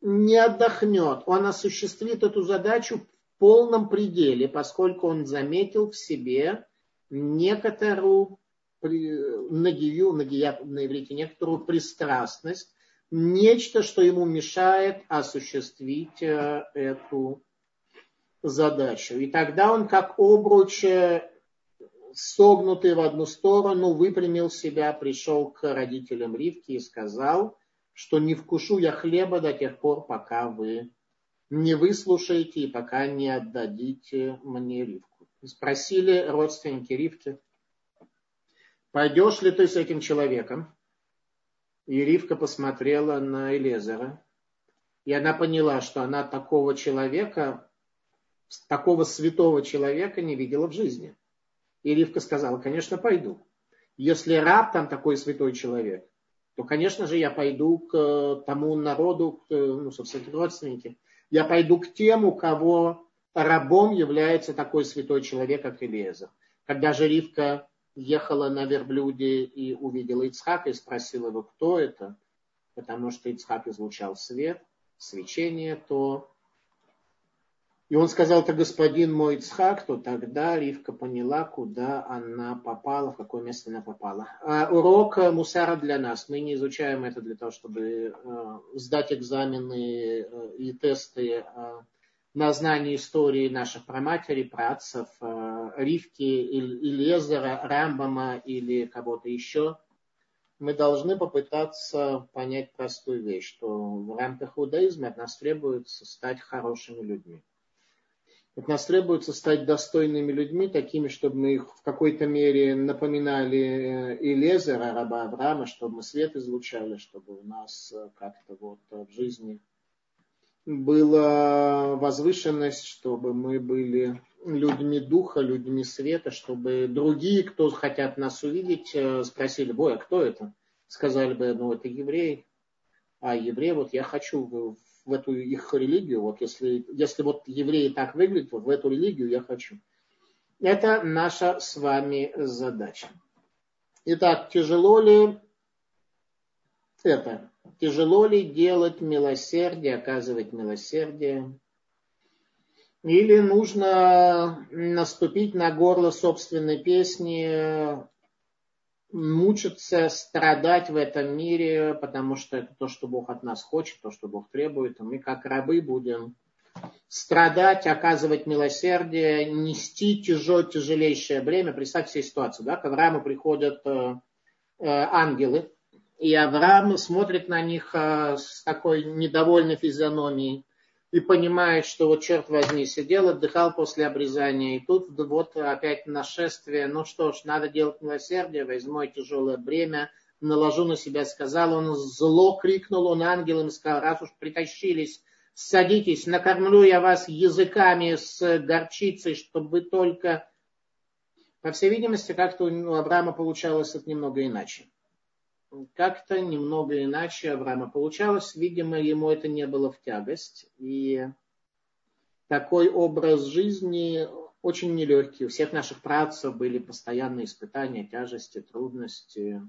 не отдохнет. Он осуществит эту задачу в полном пределе, поскольку он заметил в себе некоторую нагию, нагия на иврите, некоторую пристрастность, нечто, что ему мешает осуществить э, эту задачу. И тогда он как обруч согнутый в одну сторону, выпрямил себя, пришел к родителям Ривки и сказал, что не вкушу я хлеба до тех пор, пока вы не выслушаете и пока не отдадите мне Ривку. Спросили родственники Ривки, пойдешь ли ты с этим человеком? И Ривка посмотрела на Элезера, и она поняла, что она такого человека, такого святого человека не видела в жизни. И Ривка сказала, конечно, пойду. Если раб там такой святой человек, то, конечно же, я пойду к тому народу, к, ну, собственно, родственники. Я пойду к тем, у кого рабом является такой святой человек, как Илиезер. Когда же Ривка ехала на верблюде и увидела Ицхака и спросила его, кто это, потому что Ицхак излучал свет, свечение, то и он сказал, это господин мой Ицхак, то тогда Ривка поняла, куда она попала, в какое место она попала. А урок мусара для нас. Мы не изучаем это для того, чтобы э, сдать экзамены э, и тесты э, на знание истории наших праматерей, працев, э, Ривки или Лезера, Рамбама или кого-то еще. Мы должны попытаться понять простую вещь, что в рамках иудаизма от нас требуется стать хорошими людьми. От нас требуется стать достойными людьми, такими, чтобы мы их в какой-то мере напоминали э, и Лезера, раба Авраама, чтобы мы свет излучали, чтобы у нас э, как-то вот в жизни была возвышенность, чтобы мы были людьми духа, людьми света, чтобы другие, кто хотят нас увидеть, э, спросили, Боя, кто это? Сказали бы, ну это еврей. А еврей, вот я хочу в эту их религию, вот если, если вот евреи так выглядят, вот в эту религию я хочу. Это наша с вами задача. Итак, тяжело ли это? Тяжело ли делать милосердие, оказывать милосердие? Или нужно наступить на горло собственной песни, мучиться, страдать в этом мире, потому что это то, что Бог от нас хочет, то, что Бог требует. И мы как рабы будем страдать, оказывать милосердие, нести тяжелое, тяжелейшее бремя. Представьте себе ситуацию, да, к Аврааму приходят э, э, ангелы, и Авраам смотрит на них э, с такой недовольной физиономией и понимает, что вот черт возьми, сидел, отдыхал после обрезания, и тут вот опять нашествие, ну что ж, надо делать милосердие, возьму тяжелое бремя, наложу на себя, сказал он, зло крикнул он ангелам, сказал, раз уж притащились, садитесь, накормлю я вас языками с горчицей, чтобы только... По всей видимости, как-то у Авраама получалось это немного иначе. Как-то немного иначе Авраама получалось. Видимо, ему это не было в тягость. И такой образ жизни очень нелегкий. У всех наших працев были постоянные испытания, тяжести, трудности,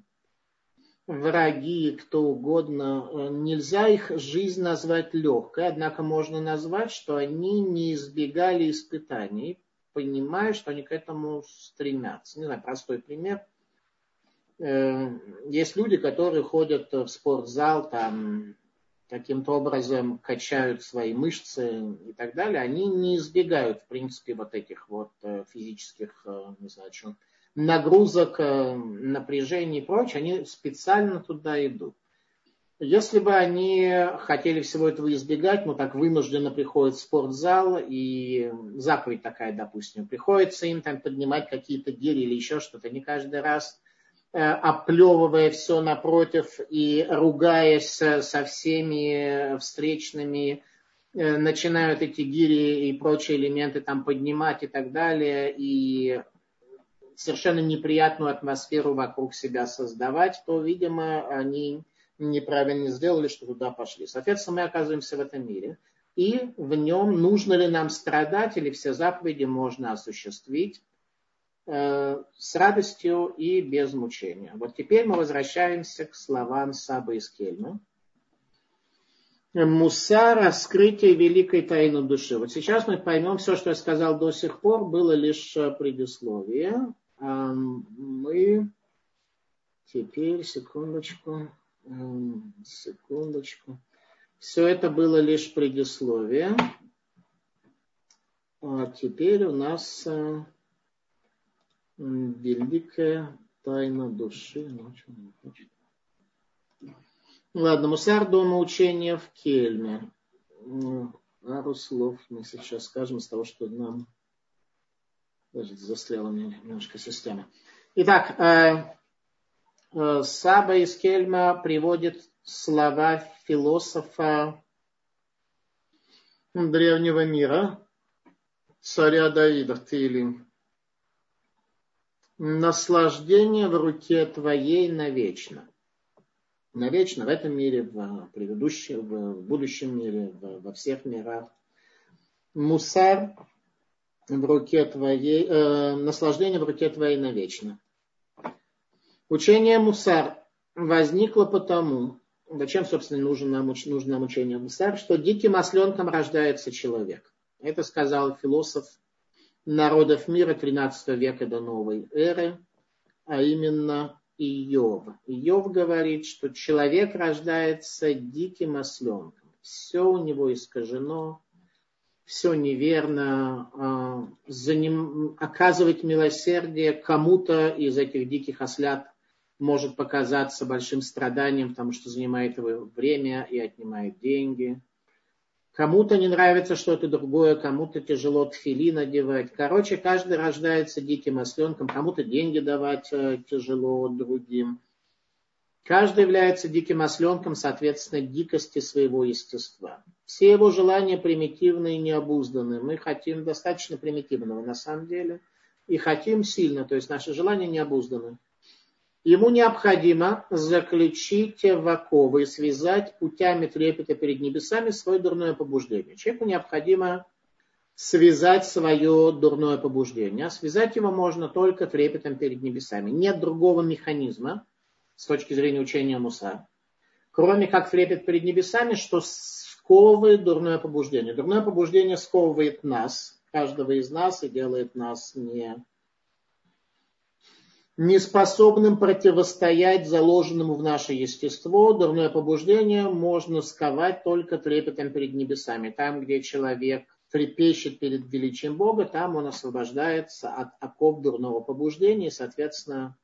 враги, кто угодно. Нельзя их жизнь назвать легкой, однако можно назвать, что они не избегали испытаний, понимая, что они к этому стремятся. Не знаю, простой пример. Э, есть люди, которые ходят в спортзал, там каким-то образом качают свои мышцы и так далее, они не избегают, в принципе, вот этих вот э, физических, э, не знаю, что, нагрузок, э, напряжений и прочее, они специально туда идут. Если бы они хотели всего этого избегать, ну так вынужденно приходят в спортзал, и заповедь такая, допустим, приходится им там поднимать какие-то гири или еще что-то, не каждый раз оплевывая все напротив и ругаясь со всеми встречными, э, начинают эти гири и прочие элементы там поднимать и так далее, и совершенно неприятную атмосферу вокруг себя создавать, то, видимо, они неправильно сделали, что туда пошли. Соответственно, мы оказываемся в этом мире. И в нем нужно ли нам страдать, или все заповеди можно осуществить Э, с радостью и без мучения. Вот теперь мы возвращаемся к словам Саба из Кельма. Муса – раскрытие великой тайны души. Вот сейчас мы поймем, все, что я сказал до сих пор, было лишь э, предисловие. А мы теперь, секундочку, секундочку. Все это было лишь предисловие. А теперь у нас э, великая тайна души. Ладно, Мусар дома учения в Кельме. Пару слов мы сейчас скажем с того, что нам даже застряла мне немножко система. Итак, э, э, Саба из Кельма приводит слова философа древнего мира, царя Давида, Тилим наслаждение в руке твоей навечно. Навечно в этом мире, в предыдущем, в будущем мире, во всех мирах. Мусар в руке твоей, э, наслаждение в руке твоей навечно. Учение мусар возникло потому, зачем, собственно, нужно нам, нужно нам учение мусар, что диким осленком рождается человек. Это сказал философ народов мира 13 века до новой эры, а именно Иов. Иов говорит, что человек рождается диким осленком. Все у него искажено, все неверно. А, за ним, оказывать милосердие кому-то из этих диких ослят может показаться большим страданием, потому что занимает его время и отнимает деньги – Кому-то не нравится что-то другое, кому-то тяжело тфили надевать. Короче, каждый рождается диким осленком, кому-то деньги давать э, тяжело другим. Каждый является диким осленком, соответственно, дикости своего естества. Все его желания примитивны и необузданы. Мы хотим достаточно примитивного на самом деле. И хотим сильно, то есть наши желания необузданы. Ему необходимо заключить в и связать путями трепета перед небесами свое дурное побуждение. Человеку необходимо связать свое дурное побуждение. А связать его можно только трепетом перед небесами. Нет другого механизма с точки зрения учения Муса, кроме как трепет перед небесами, что сковывает дурное побуждение. Дурное побуждение сковывает нас, каждого из нас, и делает нас не неспособным противостоять заложенному в наше естество, дурное побуждение можно сковать только трепетом перед небесами. Там, где человек трепещет перед величием Бога, там он освобождается от оков дурного побуждения, и, соответственно,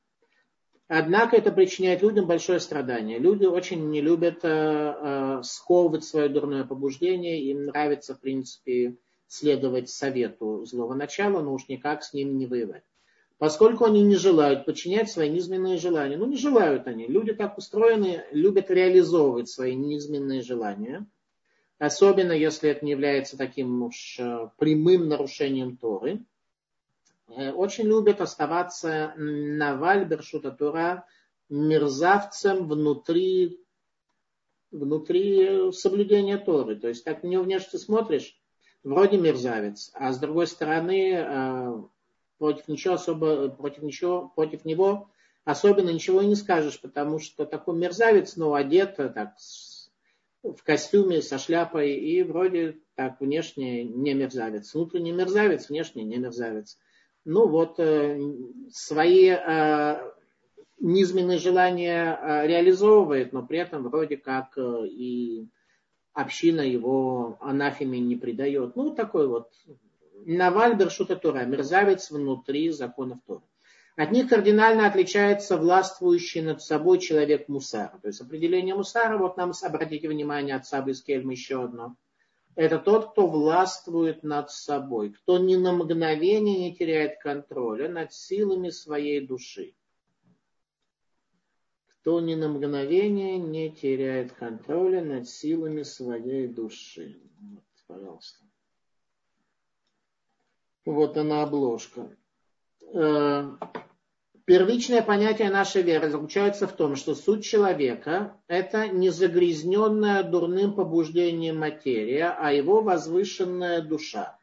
Однако это причиняет людям большое страдание. Люди очень не любят э, э, сковывать свое дурное побуждение, им нравится, в принципе, следовать совету злого начала, но уж никак с ним не воевать поскольку они не желают подчинять свои низменные желания. Ну, не желают они. Люди так устроены, любят реализовывать свои низменные желания. Особенно, если это не является таким уж э, прямым нарушением Торы. Э, очень любят оставаться на валь Бершута Тора мерзавцем внутри, внутри соблюдения Торы. То есть так на него внешне смотришь, вроде мерзавец, а с другой стороны э, против ничего особо, против ничего, против него особенно ничего и не скажешь, потому что такой мерзавец, но одет так в костюме со шляпой и вроде так внешне не мерзавец. Внутренний мерзавец, внешне не мерзавец. Ну вот э, свои э, низменные желания э, реализовывает, но при этом вроде как э, и община его анафеме не придает. Ну такой вот Наваль Бершута Тура, мерзавец внутри законов Тора. От них кардинально отличается властвующий над собой человек Мусара. То есть определение Мусара, вот нам обратите внимание от Сабы еще одно. Это тот, кто властвует над собой, кто ни на мгновение не теряет контроля над силами своей души. Кто ни на мгновение не теряет контроля над силами своей души. Вот, пожалуйста. Вот она обложка. Э, первичное понятие нашей веры заключается в том, что суть человека – это не загрязненная дурным побуждением материя, а его возвышенная душа,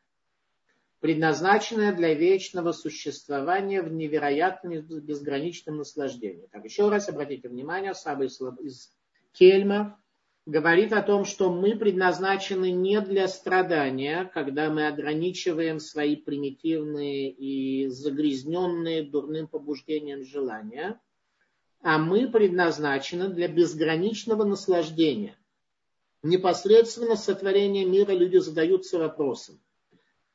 предназначенная для вечного существования в невероятном безграничном наслаждении. Так, еще раз обратите внимание, Саба из Кельма говорит о том, что мы предназначены не для страдания, когда мы ограничиваем свои примитивные и загрязненные дурным побуждением желания, а мы предназначены для безграничного наслаждения. Непосредственно с сотворением мира люди задаются вопросом,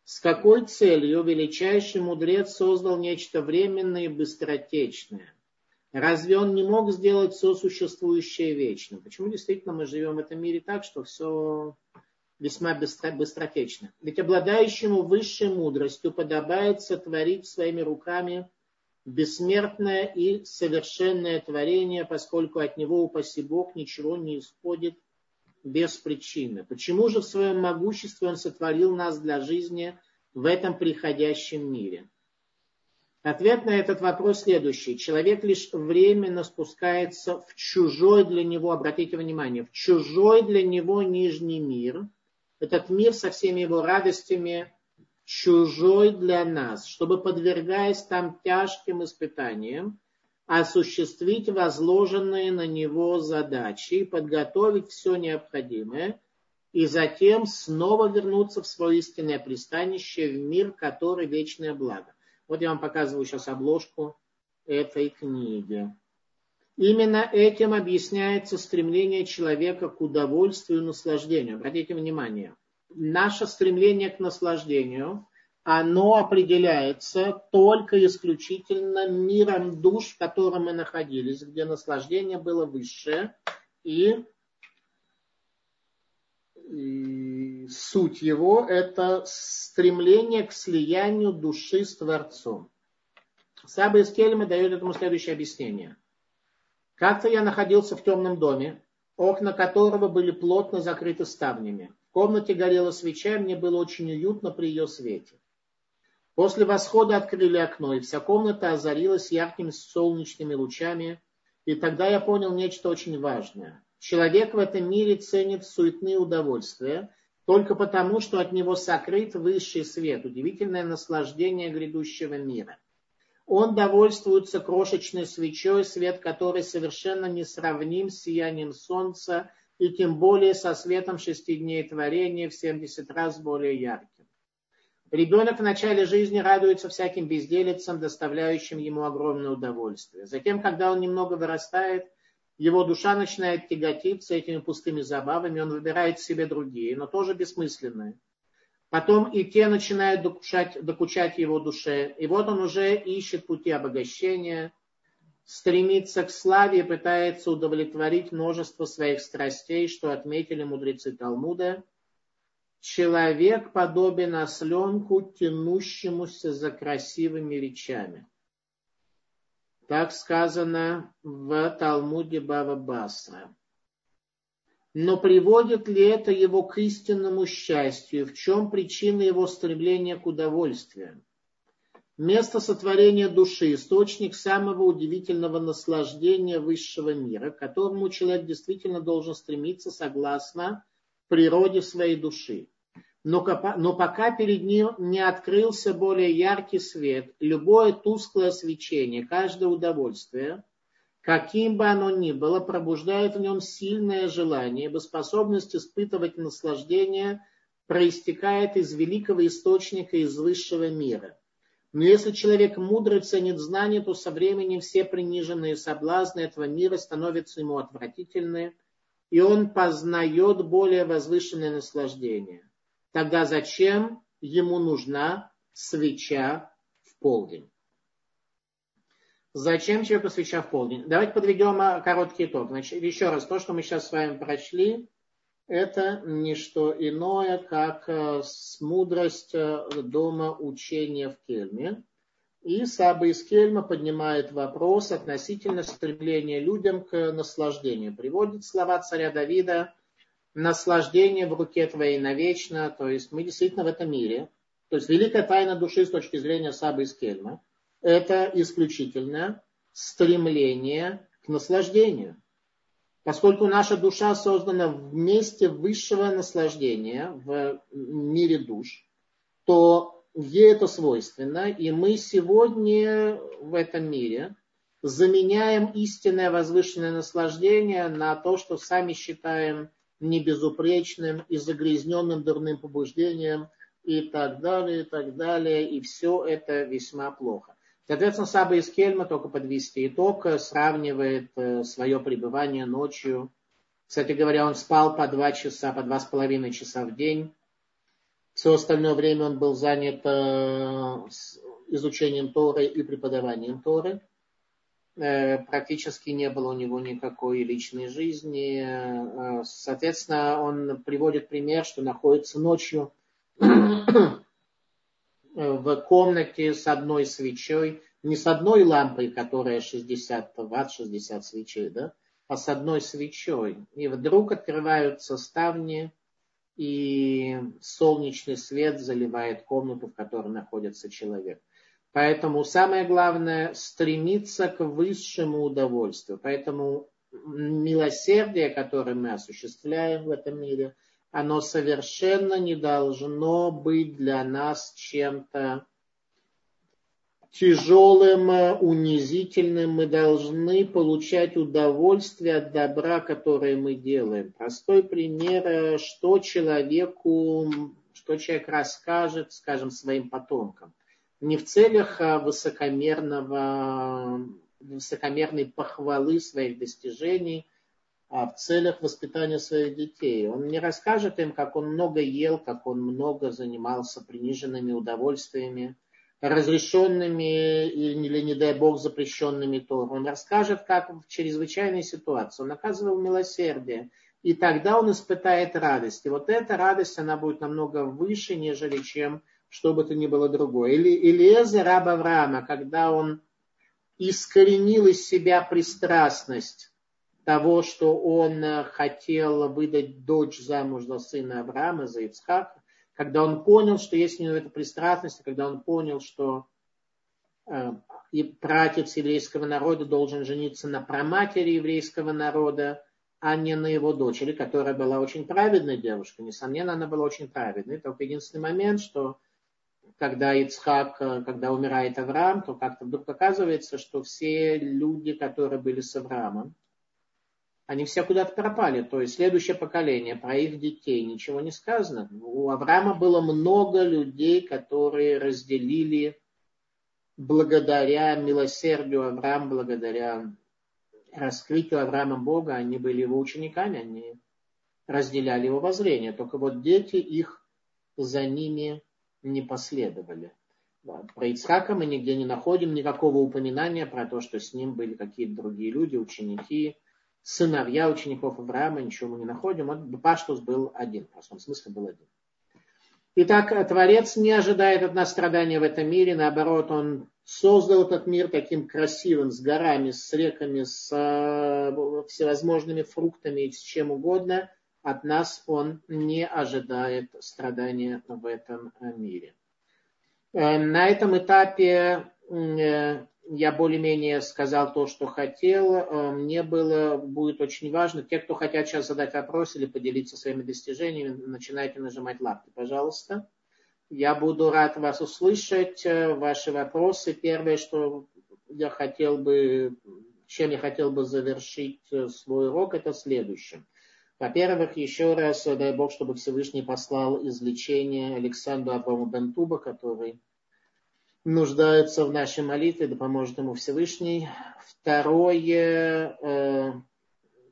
с какой целью величайший мудрец создал нечто временное и быстротечное? Разве он не мог сделать все существующее вечным? Почему действительно мы живем в этом мире так, что все весьма быстро, быстротечно? Ведь обладающему высшей мудростью подобает сотворить своими руками бессмертное и совершенное творение, поскольку от него, упаси Бог, ничего не исходит без причины. Почему же в своем могуществе он сотворил нас для жизни в этом приходящем мире? Ответ на этот вопрос следующий. Человек лишь временно спускается в чужой для него, обратите внимание, в чужой для него нижний мир. Этот мир со всеми его радостями чужой для нас, чтобы, подвергаясь там тяжким испытаниям, осуществить возложенные на него задачи, подготовить все необходимое, и затем снова вернуться в свое истинное пристанище, в мир, который вечное благо. Вот я вам показываю сейчас обложку этой книги. Именно этим объясняется стремление человека к удовольствию и наслаждению. Обратите внимание, наше стремление к наслаждению, оно определяется только исключительно миром душ, в котором мы находились, где наслаждение было высшее и, и суть его – это стремление к слиянию души с Творцом. Саба из Кельма дает этому следующее объяснение. Как-то я находился в темном доме, окна которого были плотно закрыты ставнями. В комнате горела свеча, и мне было очень уютно при ее свете. После восхода открыли окно, и вся комната озарилась яркими солнечными лучами, и тогда я понял нечто очень важное. Человек в этом мире ценит суетные удовольствия – только потому, что от него сокрыт высший свет, удивительное наслаждение грядущего мира. Он довольствуется крошечной свечой, свет которой совершенно не сравним с сиянием солнца и тем более со светом шести дней творения в 70 раз более ярким. Ребенок в начале жизни радуется всяким безделицам, доставляющим ему огромное удовольствие. Затем, когда он немного вырастает, его душа начинает тяготиться этими пустыми забавами, он выбирает себе другие, но тоже бессмысленные. Потом и те начинают докучать, докучать его душе. И вот он уже ищет пути обогащения, стремится к славе и пытается удовлетворить множество своих страстей, что отметили мудрецы Талмуда. Человек подобен осленку, тянущемуся за красивыми речами. Так сказано в Талмуде Бава Басра. Но приводит ли это его к истинному счастью? В чем причина его стремления к удовольствию? Место сотворения души, источник самого удивительного наслаждения высшего мира, к которому человек действительно должен стремиться согласно природе своей души. Но, но пока перед ним не открылся более яркий свет, любое тусклое свечение, каждое удовольствие, каким бы оно ни было, пробуждает в нем сильное желание, ибо способность испытывать наслаждение проистекает из великого источника, из высшего мира – но если человек мудрый ценит знания, то со временем все приниженные соблазны этого мира становятся ему отвратительны, и он познает более возвышенное наслаждение. Тогда зачем ему нужна свеча в полдень? Зачем человеку свеча в полдень? Давайте подведем короткий итог. Значит, еще раз, то, что мы сейчас с вами прочли, это не что иное, как э, мудрость э, дома учения в Кельме. И Саба из Кельма поднимает вопрос относительно стремления людям к наслаждению. Приводит слова царя Давида «наслаждение в руке твоей навечно», то есть мы действительно в этом мире. То есть великая тайна души с точки зрения Сабы из Кельма – это исключительно стремление к наслаждению. Поскольку наша душа создана в месте высшего наслаждения, в мире душ, то ей это свойственно, и мы сегодня в этом мире заменяем истинное возвышенное наслаждение на то, что сами считаем небезупречным и загрязненным дурным побуждением и так далее, и так далее. И все это весьма плохо. Соответственно, Саба из Кельма, только подвести итог, сравнивает э, свое пребывание ночью. Кстати говоря, он спал по два часа, по два с половиной часа в день. Все остальное время он был занят э, изучением Торы и преподаванием Торы. Э, практически не было у него никакой личной жизни. Соответственно, он приводит пример, что находится ночью в комнате с одной свечой, не с одной лампой, которая 60 ватт, 60 свечей, да, а с одной свечой. И вдруг открываются ставни, и солнечный свет заливает комнату, в которой находится человек. Поэтому самое главное стремиться к высшему удовольствию. Поэтому милосердие, которое мы осуществляем в этом мире, оно совершенно не должно быть для нас чем-то тяжелым, унизительным. Мы должны получать удовольствие от добра, которое мы делаем. Простой пример, что человеку, что человек расскажет, скажем, своим потомкам. Не в целях высокомерного, высокомерной похвалы своих достижений – а в целях воспитания своих детей. Он не расскажет им, как он много ел, как он много занимался приниженными удовольствиями, разрешенными или, не дай бог, запрещенными Тором. Он расскажет, как в чрезвычайной ситуации он оказывал милосердие, и тогда он испытает радость. И вот эта радость, она будет намного выше, нежели чем что бы то ни было другое. Или Илиезер раб Авраама, когда он искоренил из себя пристрастность того, что он э, хотел выдать дочь замуж за сына Авраама, за Ицхака, когда он понял, что есть у него эта пристрастность, когда он понял, что э, и пратец еврейского народа должен жениться на праматери еврейского народа, а не на его дочери, которая была очень праведной девушкой. Несомненно, она была очень праведной. Только единственный момент, что когда Ицхак, э, когда умирает Авраам, то как-то вдруг оказывается, что все люди, которые были с Авраамом, они все куда-то пропали. То есть следующее поколение, про их детей ничего не сказано. У Авраама было много людей, которые разделили благодаря милосердию Авраама, благодаря раскрытию Авраама Бога, они были его учениками, они разделяли его воззрение. Только вот дети их за ними не последовали. Про Ицхака мы нигде не находим никакого упоминания про то, что с ним были какие-то другие люди, ученики, сыновья учеников Авраама, ничего мы не находим. Вот Паштус был один, в простом смысле был один. Итак, Творец не ожидает от нас страдания в этом мире, наоборот, Он создал этот мир таким красивым, с горами, с реками, с э, всевозможными фруктами и с чем угодно. От нас Он не ожидает страдания в этом мире. Э, на этом этапе э, я более-менее сказал то, что хотел. Э, мне было, будет очень важно, те, кто хотят сейчас задать вопрос или поделиться своими достижениями, начинайте нажимать лапки, пожалуйста. Я буду рад вас услышать, ваши вопросы. Первое, что я хотел бы, чем я хотел бы завершить свой урок, это следующее. Во-первых, еще раз, дай Бог, чтобы Всевышний послал излечение Александру Абраму Бентуба, который нуждается в нашей молитве, да поможет ему Всевышний. Второе, э,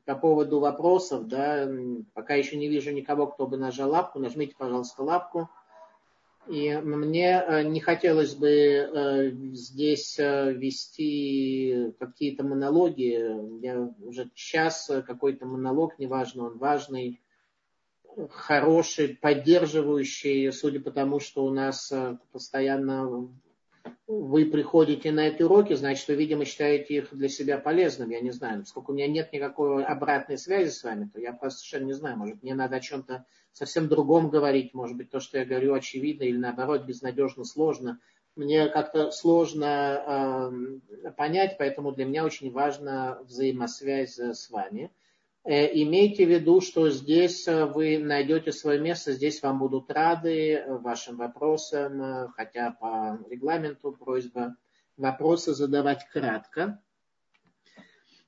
по поводу вопросов, да, пока еще не вижу никого, кто бы нажал лапку, нажмите, пожалуйста, лапку. И мне э, не хотелось бы э, здесь э, вести какие-то монологи. Я уже час какой-то монолог, неважно, он важный, хороший, поддерживающий, судя по тому, что у нас постоянно вы приходите на эти уроки, значит, вы, видимо, считаете их для себя полезным. Я не знаю, поскольку у меня нет никакой обратной связи с вами, то я просто совершенно не знаю. Может, мне надо о чем-то совсем другом говорить. Может быть, то, что я говорю, очевидно или наоборот безнадежно сложно. Мне как-то сложно э, понять, поэтому для меня очень важна взаимосвязь с вами. Э, имейте в виду, что здесь э, вы найдете свое место, здесь вам будут рады э, вашим вопросам, хотя по регламенту просьба вопросы задавать кратко.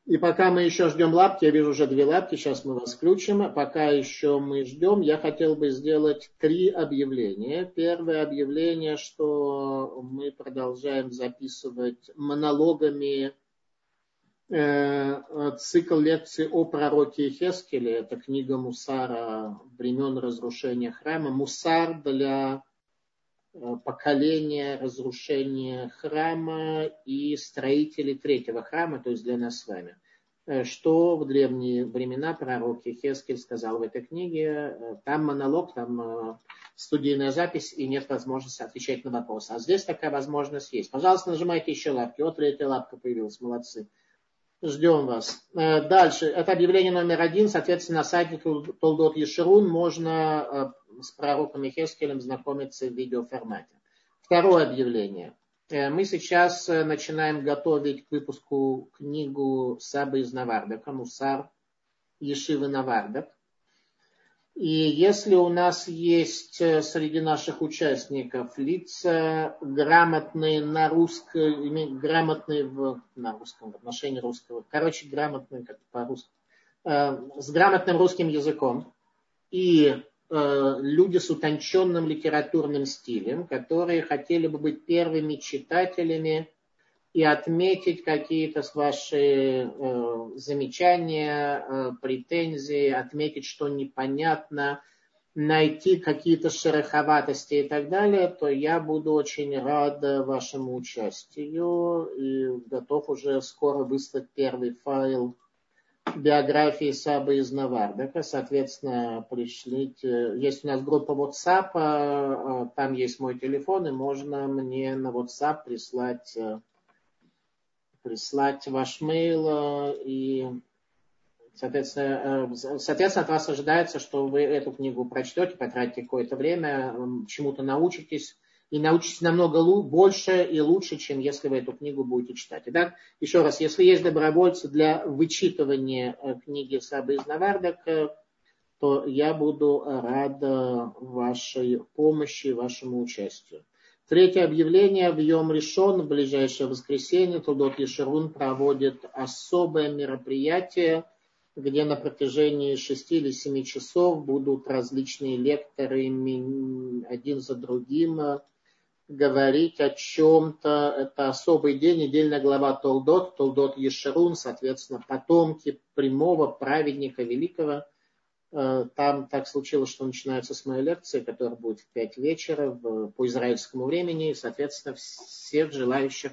И пока мы еще ждем лапки, я вижу уже две лапки, сейчас мы вас включим. Пока еще мы ждем, я хотел бы сделать три объявления. Первое объявление, что мы продолжаем записывать монологами Э, цикл лекций о пророке Хескеле, это книга Мусара времен разрушения храма. Мусар для э, поколения разрушения храма и строителей третьего храма, то есть для нас с вами. Э, что в древние времена пророк Хескель сказал в этой книге. Там монолог, там студийная запись и нет возможности отвечать на вопросы. А здесь такая возможность есть. Пожалуйста, нажимайте еще лапки. Вот третья лапка появилась. Молодцы. Ждем вас. Э, дальше. Это объявление номер один. Соответственно, на сайте Толдот Ешерун можно э, с пророком Хескелем знакомиться в видеоформате. Второе объявление. Э, мы сейчас начинаем готовить к выпуску книгу Сабы из Навардака, Мусар Ешивы Навардак. И если у нас есть э, среди наших участников лица грамотные на русском, грамотные в, на русском, в отношении русского, короче, грамотные как по-русски, э, с грамотным русским языком и э, люди с утонченным литературным стилем, которые хотели бы быть первыми читателями и отметить какие-то ваши э, замечания, э, претензии, отметить, что непонятно, найти какие-то шероховатости и так далее, то я буду очень рад вашему участию и готов уже скоро выслать первый файл биографии Сабы из Навардака. Соответственно, пришлите. Есть у нас группа WhatsApp, э, там есть мой телефон, и можно мне на WhatsApp прислать э, прислать ваш мейл э, и Соответственно, э, соответственно, от вас ожидается, что вы эту книгу прочтете, потратите какое-то время, чему-то научитесь, и научитесь намного больше и лучше, чем если вы эту книгу будете читать. Итак, еще раз, если есть добровольцы для вычитывания э, книги Сабы из Навардак, то я буду рад вашей помощи, вашему участию. Третье объявление в Йом Решон, в ближайшее воскресенье, Тудот Ешерун проводит особое мероприятие, где на протяжении шести или семи часов будут различные лекторы один за другим говорить о чем-то. Это особый день, недельная глава Толдот, Толдот Ешерун, соответственно, потомки прямого праведника великого – Э, там так случилось, что начинается с моей лекции, которая будет в 5 вечера по израильскому времени. И, соответственно, всех желающих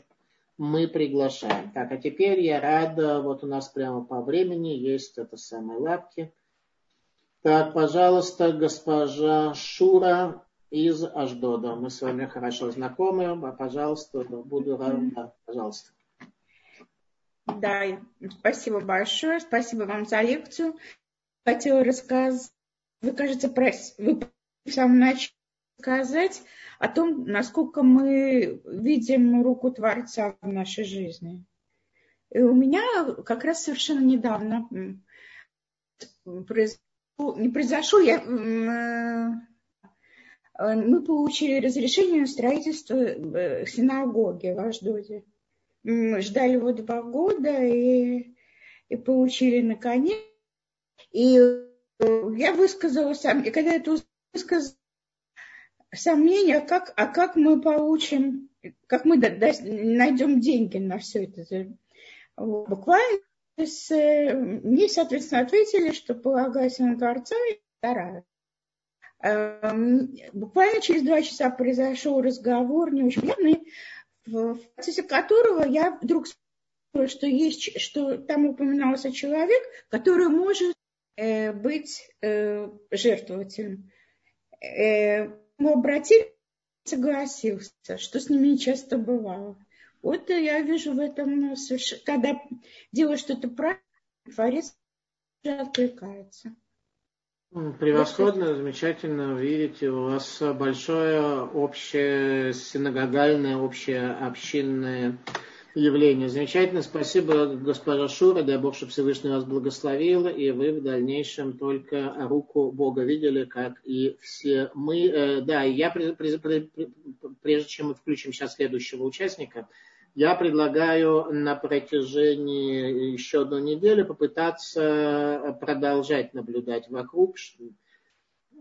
мы приглашаем. Так, а теперь я рада, вот у нас прямо по времени есть это самые лапки. Так, пожалуйста, госпожа Шура из Аждода. Мы с вами хорошо знакомы. А, пожалуйста, буду рада. Пожалуйста. Да, спасибо большое. Спасибо вам за лекцию хотела рассказать. Вы, кажется, про... вы в самом начале сказать о том, насколько мы видим руку Творца в нашей жизни. И у меня как раз совершенно недавно произошло, не произошло, я, э, мы получили разрешение на строительство э, синагоги в Аждоде. Ждали его два года и, и получили наконец. И э, я высказала сам, и когда это высказала, сомнения, а как, а как мы получим, как мы найдем деньги на все это. Буквально мне, соответственно, ответили, что полагайся на Творца и вторая. Эм, буквально через два часа произошел разговор не очень приятный, в процессе которого я вдруг вспомнила, что есть, что там упоминался человек, который может э, быть э, жертвователем. Э, мы обратились, согласился, что с ними часто бывало. Вот я вижу в этом совершенно, когда делаю что-то правильно, Творец откликается. Превосходно, замечательно. Видите, у вас большое общее синагогальное, общее общинное явление. Замечательно. Спасибо, госпожа Шура. Дай Бог, чтобы Всевышний вас благословил, и вы в дальнейшем только руку Бога видели, как и все мы. Э, да, я, прежде чем мы включим сейчас следующего участника, я предлагаю на протяжении еще одной недели попытаться продолжать наблюдать вокруг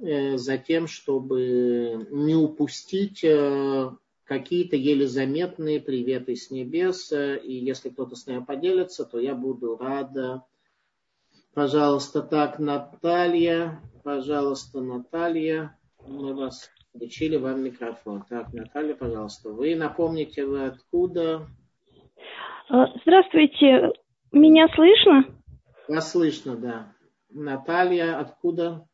э, за тем, чтобы не упустить э, какие-то еле заметные приветы с небес. И если кто-то с нами поделится, то я буду рада. Пожалуйста, так, Наталья. Пожалуйста, Наталья. Мы вас включили вам микрофон. Так, Наталья, пожалуйста. Вы напомните, вы откуда? А, здравствуйте. Меня слышно? Вас слышно, да. Наталья, откуда?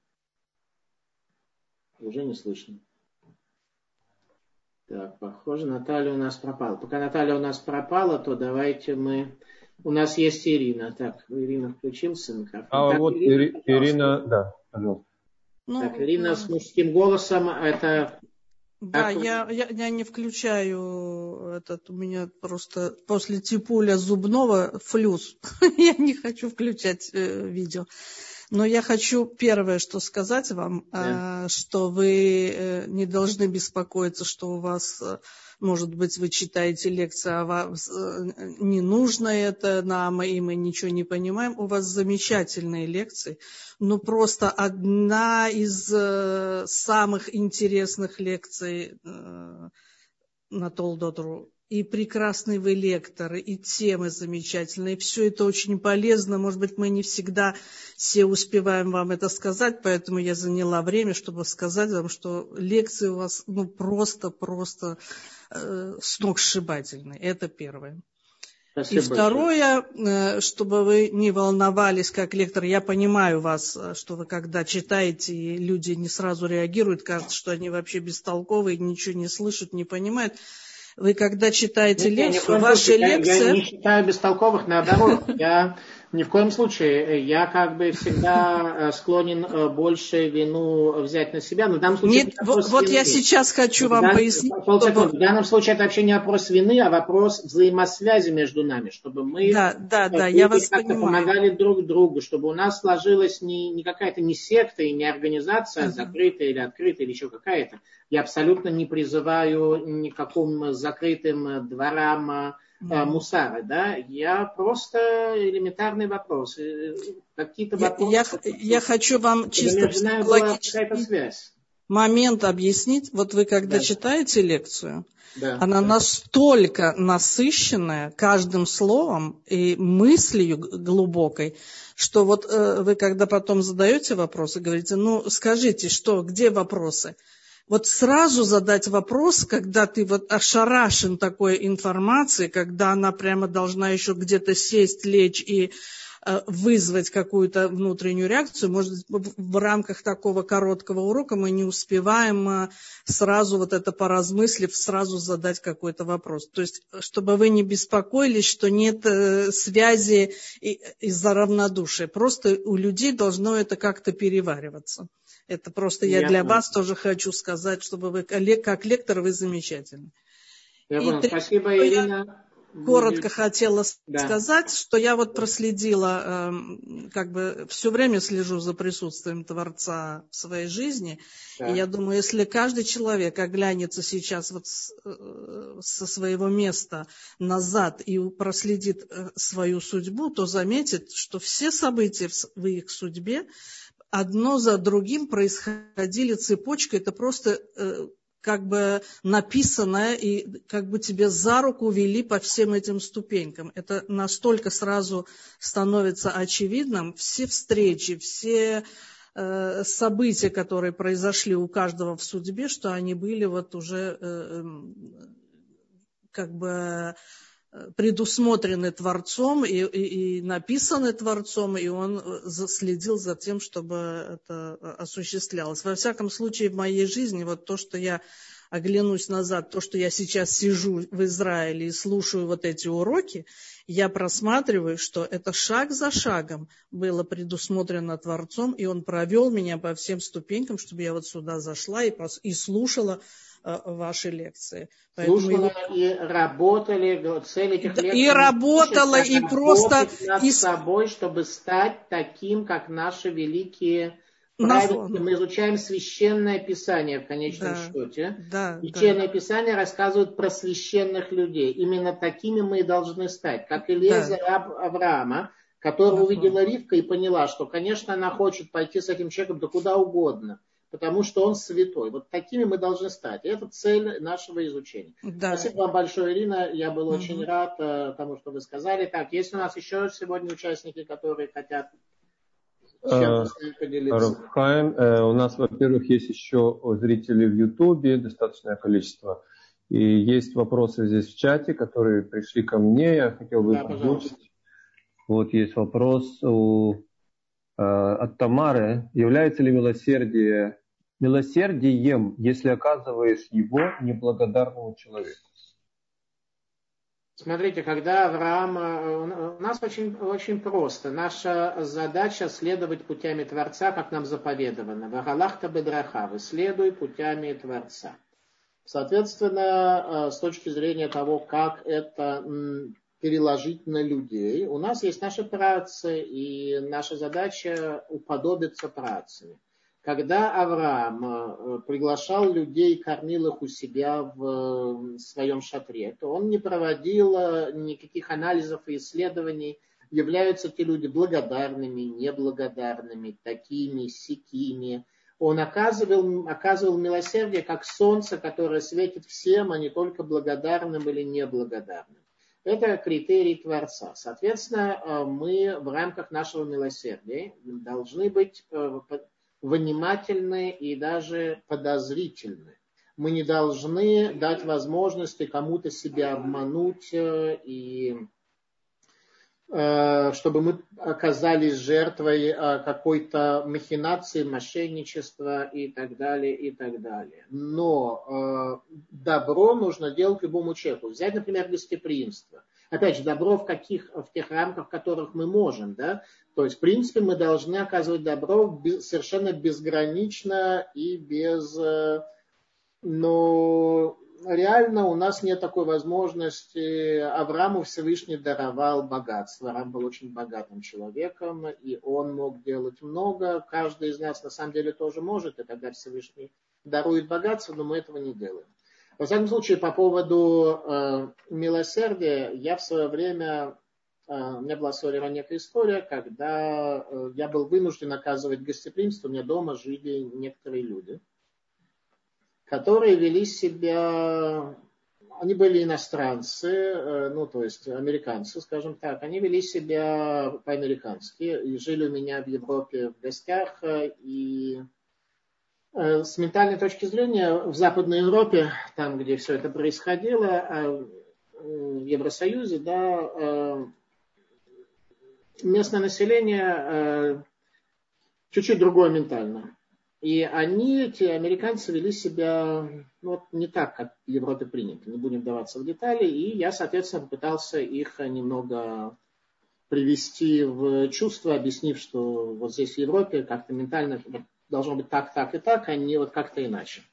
Уже не слышно. Так, похоже, Наталья у нас пропала. Пока Наталья у нас пропала, то давайте мы... У нас есть Ирина. Так, Ирина включился микрофон. А так, вот Ирина, Ирина, да, пожалуйста. Ну, так, Ирина с мужским голосом, это... Да, я, я, я не включаю этот, у меня просто после типуля зубного флюс. я не хочу включать э, видео. Но я хочу первое, что сказать вам, да. Э, что вы э, не должны беспокоиться, что у вас, э, может быть, вы читаете лекции, а вас не нужно это нам, и мы ничего не понимаем. У вас замечательные лекции, но просто одна из самых интересных лекций на Толдотру и прекрасный вы лектор, и темы замечательные. Все это очень полезно. Может быть, мы не всегда все успеваем вам это сказать, поэтому я заняла время, чтобы сказать вам, что лекции у вас ну, просто-просто э, сногсшибательные. Это первое. Спасибо и второе, большое. Э, чтобы вы не волновались как лектор, я понимаю вас, что вы когда читаете, и люди не сразу реагируют, кажется, что они вообще бестолковые, ничего не слышат, не понимают. Вы когда читаете Нет, лекцию, ваша лекция... Я не считаю бестолковых, наоборот. Я ни в коем случае. Я как бы всегда э, склонен э, больше вину взять на себя. Но в данном случае Нет, вот, вот я сейчас хочу вам дан... пояснить. Чтобы... В данном случае это вообще не вопрос вины, а вопрос взаимосвязи между нами, чтобы мы да, да, да, я вас понимаю. помогали друг другу, чтобы у нас сложилась не, не какая-то не секта и не организация uh-huh. закрытая или открытая или еще какая-то. Я абсолютно не призываю никаким закрытым дворам мусара, да, я просто элементарный вопрос. Э, какие-то вопросы. Я, я, я хочу вам чисто психологический момент объяснить. Вот вы когда да. читаете лекцию, да, она да. настолько насыщенная каждым словом и мыслью глубокой, что вот э, вы когда потом задаете вопросы, говорите, ну скажите, что, где вопросы? Вот сразу задать вопрос, когда ты вот ошарашен такой информацией, когда она прямо должна еще где-то сесть, лечь и вызвать какую-то внутреннюю реакцию. Может быть, в рамках такого короткого урока мы не успеваем э, сразу вот это поразмыслив, сразу задать какой-то вопрос. То есть, чтобы вы не беспокоились, что нет э, связи из-за равнодушия. Просто у людей должно это как-то перевариваться. Это просто я, для вас тоже хочу сказать, чтобы вы, как лектор, вы замечательны. Я понял. Спасибо, Ирина коротко хотела да. сказать, что я вот проследила, эм, как бы все время слежу за присутствием Творца в своей жизни. Да. И я думаю, если каждый человек оглянется сейчас вот э, со своего места назад и проследит э, свою судьбу, то заметит, что все события в их судьбе одно за другим происходили цепочкой. Это просто э, как бы написанное и как бы тебе за руку вели по всем этим ступенькам. Это настолько сразу становится очевидным. Все встречи, все э, события, которые произошли у каждого в судьбе, что они были вот уже э, эм, как бы предусмотрены Творцом и, и, и написаны Творцом, и он э, следил за тем, чтобы это э, осуществлялось. Во всяком случае, в моей жизни вот то, что я оглянусь назад, то, что я сейчас сижу в Израиле и слушаю вот эти уроки, я просматриваю, что это шаг за шагом было предусмотрено Творцом, и он провел меня по всем ступенькам, чтобы я вот сюда зашла и, и слушала ваши лекции. Поэтому Слушала и работали, цель этих лекций. И работала, и просто... над и... собой, чтобы стать таким, как наши великие праведники. Мы изучаем священное писание в конечном да, счете. Да, священное да. писание рассказывает про священных людей. Именно такими мы и должны стать. Как Илеза, да. раб Авраама, которого увидела Ривка и поняла, что, конечно, она хочет пойти с этим человеком да куда угодно потому что он святой. Вот такими мы должны стать. И это цель нашего изучения. Да. Спасибо вам большое, Ирина. Я был угу. очень рад э, тому, что вы сказали. Так, есть у нас еще сегодня участники, которые хотят э, поделиться? Рафхайм, э, у нас, во-первых, есть еще зрители в Ютубе, достаточное количество. И есть вопросы здесь в чате, которые пришли ко мне. Я хотел бы да, озвучить. Вот есть вопрос у от Тамары, является ли милосердие милосердием, если оказываешь его неблагодарному человеку? Смотрите, когда Авраам... Э, у нас очень, очень просто. Наша задача следовать путями Творца, как нам заповедовано. Вагалахта бедрахавы. Следуй путями Творца. Соответственно, э, с точки зрения того, как это переложить на людей. У нас есть наши працы, и наша задача уподобиться працами. Когда Авраам э, приглашал людей, кормил их у себя в своем шатре, то он не проводил э, никаких анализов и исследований, являются те люди благодарными, неблагодарными, такими, сякими. Он оказывал, оказывал милосердие, как солнце, которое светит всем, а не только благодарным или неблагодарным. Это критерий Творца. Соответственно, э, мы в рамках нашего милосердия должны быть э, внимательны и даже подозрительны. Мы не должны дать возможности кому-то себя обмануть э, и чтобы мы оказались жертвой э, какой-то махинации, мошенничества и так далее, и так далее. Но э, добро нужно делать любому человеку. Взять, например, гостеприимство. Опять же, добро в, каких, в тех рамках, в которых мы можем. Да? То есть, в принципе, мы должны оказывать добро совершенно безгранично и без... Но реально у нас нет такой возможности. Аврааму Всевышний даровал богатство. Авраам был очень богатым человеком, и он мог делать много. Каждый из нас на самом деле тоже может, и тогда Всевышний дарует богатство, но мы этого не делаем. Во всяком случае, по поводу э, милосердия, я в свое время, э, у меня была своя некая история, когда э, я был вынужден оказывать гостеприимство, у меня дома жили некоторые люди – которые вели себя, они были иностранцы, э, ну, то есть американцы, скажем так, они вели себя по-американски и жили у меня в Европе в гостях, э, и э, с ментальной точки зрения в Западной Европе, там, где все это происходило, в Евросоюзе, да, местное население чуть-чуть другое ментально. И они, эти американцы, вели себя ну, вот не так, как в Европе принято. Не будем вдаваться в детали. И я, соответственно, попытался их немного привести в чувство, объяснив, что вот здесь в Европе как-то ментально должно быть так, так и так, а не вот как-то иначе.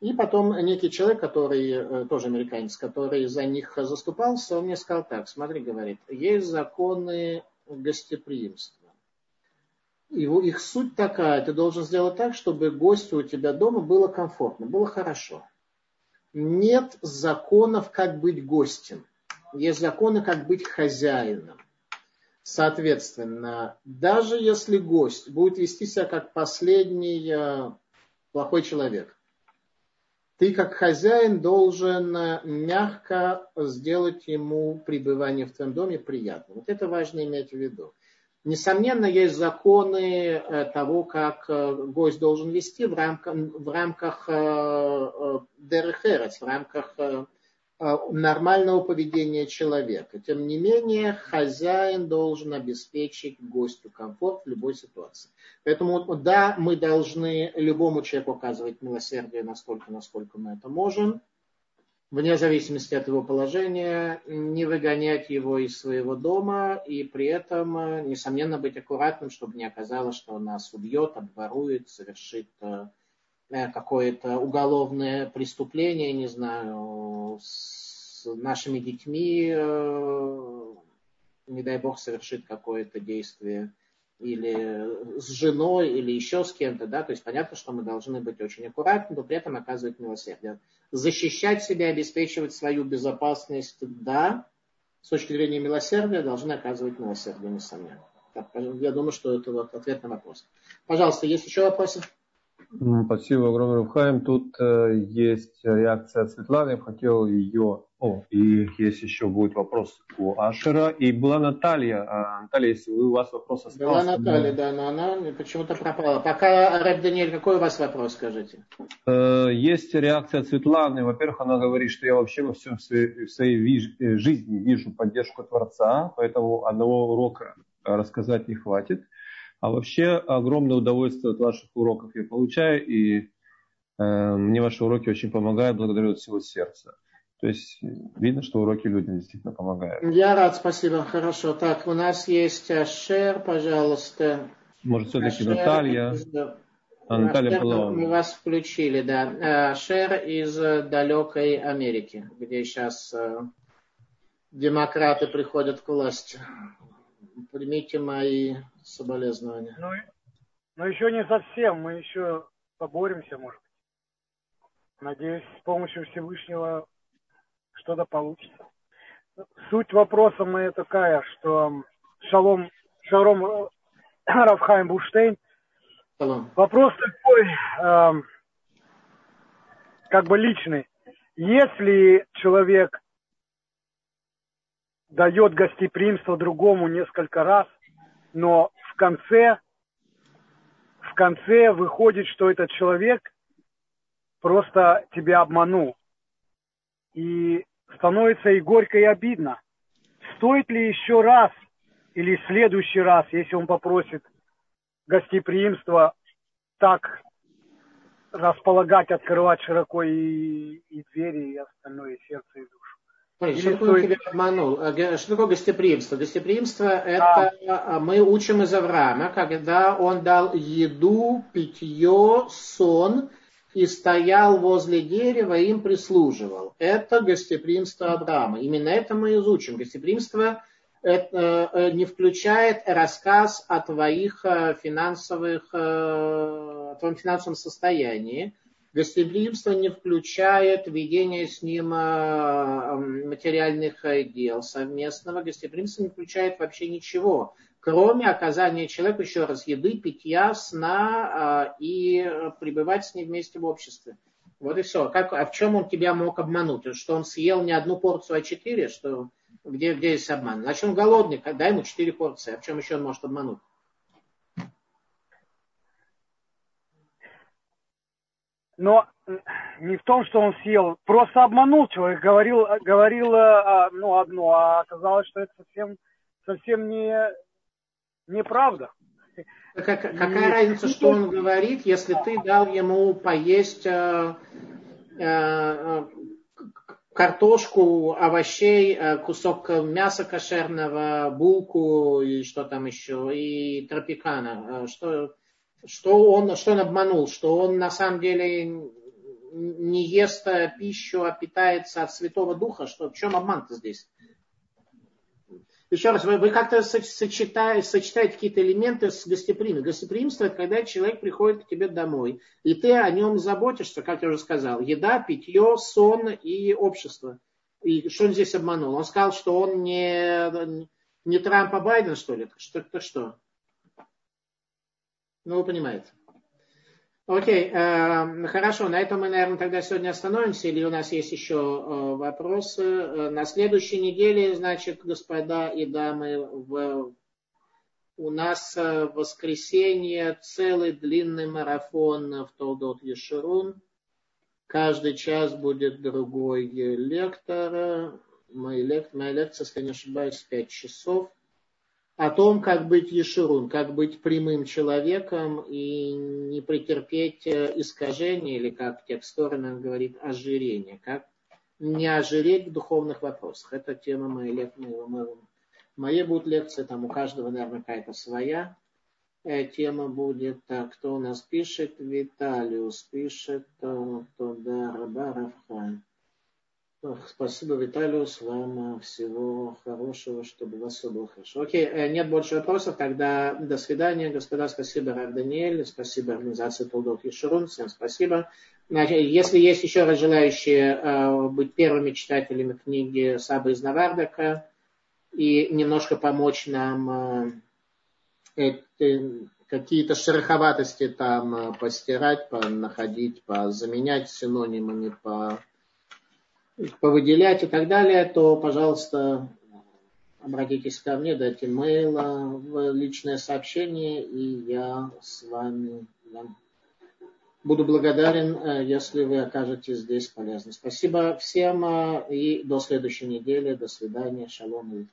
И потом некий человек, который, э, тоже американец, который за них заступался, он мне сказал так, смотри, говорит, есть законы гостеприимства его, их суть такая, ты должен сделать так, чтобы гостю у тебя дома было комфортно, было хорошо. Нет законов, как быть гостем. Есть законы, как быть хозяином. Соответственно, даже если гость будет вести себя как последний э, плохой человек, ты как хозяин должен э, мягко сделать ему пребывание в твоем доме приятным. Вот это важно иметь в виду. Несомненно, есть законы э, того, как э, гость должен вести в рамках, в рамках э, дерехерец, в рамках нормального поведения человека. Тем не менее, хозяин должен обеспечить гостю комфорт в любой ситуации. Поэтому, да, мы должны любому человеку оказывать милосердие настолько, насколько мы это можем – вне зависимости от его положения, не выгонять его из своего дома и при этом, э, несомненно, быть аккуратным, чтобы не оказалось, что он нас убьет, обворует, совершит э, э, какое-то уголовное преступление, не знаю, с нашими детьми, не дай бог, совершит какое-то действие или с женой, или еще с кем-то, да, то есть понятно, что мы должны быть очень аккуратны, но при этом оказывать милосердие. Защищать себя, обеспечивать свою безопасность, да, с точки зрения милосердия должны оказывать милосердие, несомненно. Я думаю, что это вот ответ на вопрос. Пожалуйста, есть еще вопросы? Спасибо огромное, Рухаим. Тут э, есть реакция от Светланы. Я хотел ее... О, и есть еще будет вопрос у Ашера. И была Наталья. А, Наталья, если у вас вопрос остался... Была Наталья, да, но она почему-то пропала. Пока, Рэб Даниэль, какой у вас вопрос, скажите? Э, есть реакция Светланы. Во-первых, она говорит, что я вообще во всем в своей, в своей э, жизни вижу поддержку Творца, поэтому одного урока рассказать не хватит. А вообще огромное удовольствие от ваших уроков я получаю, и э, мне ваши уроки очень помогают, благодарю от всего сердца. То есть видно, что уроки людям действительно помогают. Я рад, спасибо, хорошо. Так, у нас есть Шер, пожалуйста. Может, все-таки Ашер Наталья. Из... А, Наталья Ашер, была... Мы вас включили, да. Шер из далекой Америки, где сейчас э, демократы приходят к власти. Примите мои соболезнования. Ну, но еще не совсем, мы еще поборемся, может быть. Надеюсь, с помощью Всевышнего что-то получится. Суть вопроса моя такая, что Шалом, Шалом э, Рафхайм Буштейн. Шалом. Вопрос такой, э, как бы личный. Если человек дает гостеприимство другому несколько раз, но в конце, в конце выходит, что этот человек просто тебя обманул. И становится и горько, и обидно. Стоит ли еще раз или в следующий раз, если он попросит гостеприимство, так располагать, открывать широко и, и двери, и остальное, и сердце, и душу. Смотри, что такое тебя обманул? Э, что такое гостеприимство? Гостеприимство это а. мы учим из Авраама, когда он дал еду, питье, сон и стоял возле дерева и им прислуживал. Это гостеприимство Авраама. Именно это мы изучим. Гостеприимство это э, не включает рассказ о твоих э, финансовых, о твоем финансовом состоянии Гостеприимство не включает ведение с ним материальных э, дел совместного. Гостеприимство не включает вообще ничего, кроме оказания человеку, еще раз, еды, питья, сна а, и пребывать с ним вместе в обществе. Вот и все. Как, а в чем он тебя мог обмануть? Что он съел не одну порцию, а четыре? Что, где, где есть обман? Значит, он голодный, дай ему четыре порции. А в чем еще он может обмануть? но не в том, что он съел, просто обманул человек, говорил, говорил ну, одно, а оказалось, что это совсем, совсем не, неправда. Как, какая разница, что он говорит, если ты дал ему поесть э, э, картошку, овощей, э, кусок мяса кошерного, булку и что там еще, и тропикана. Э, что, что, он, что он обманул, что он на самом деле не ест пищу, а питается от Святого Духа. Что, в чем обман-то здесь? Еще раз, вы, вы как-то сочетаете, сочетаете какие-то элементы с гостеприимством. Гостеприимство – это когда человек приходит к тебе домой, и ты о нем заботишься, как я уже сказал. Еда, питье, сон и общество. И что он здесь обманул? Он сказал, что он не, не Трамп, а Байден, что ли? Что, это что? Ну, вы понимаете. Окей, э, хорошо, на этом мы, наверное, тогда сегодня остановимся, или у нас есть еще э, вопросы. Э, на следующей неделе, значит, господа и дамы, в, у нас воскресенье целый длинный марафон в Толдот Ешерун. Каждый час будет другой лектор. Моя, моя лекция, если не ошибаюсь, 5 часов о том, как быть ешерун, как быть прямым человеком и не претерпеть э, искажения, или как текст стороны говорит, ожирение, как не ожиреть в духовных вопросах. Это тема моей, моей, моей будут лекции, там у каждого, наверное, какая-то своя э, тема будет. Так, кто у нас пишет? Виталиус пишет. Туда Раба Равхан. Спасибо, Виталиус, вам всего хорошего, чтобы у вас все было хорошо. Окей, э, нет больше вопросов, тогда до свидания, господа, спасибо, Рав Даниэль, спасибо организации Толдот Ешерун, всем спасибо. Если есть еще раз желающие э, быть первыми читателями книги Саба из Навардака и немножко помочь нам э, какие-то шероховатости там постирать, находить, заменять синонимами, по повыделять и так далее, то, пожалуйста, обратитесь ко мне, дайте мейла в личное сообщение, и я с вами вам буду благодарен, э, если вы окажетесь здесь полезны. Спасибо всем э, и до следующей недели. До свидания. Шалом и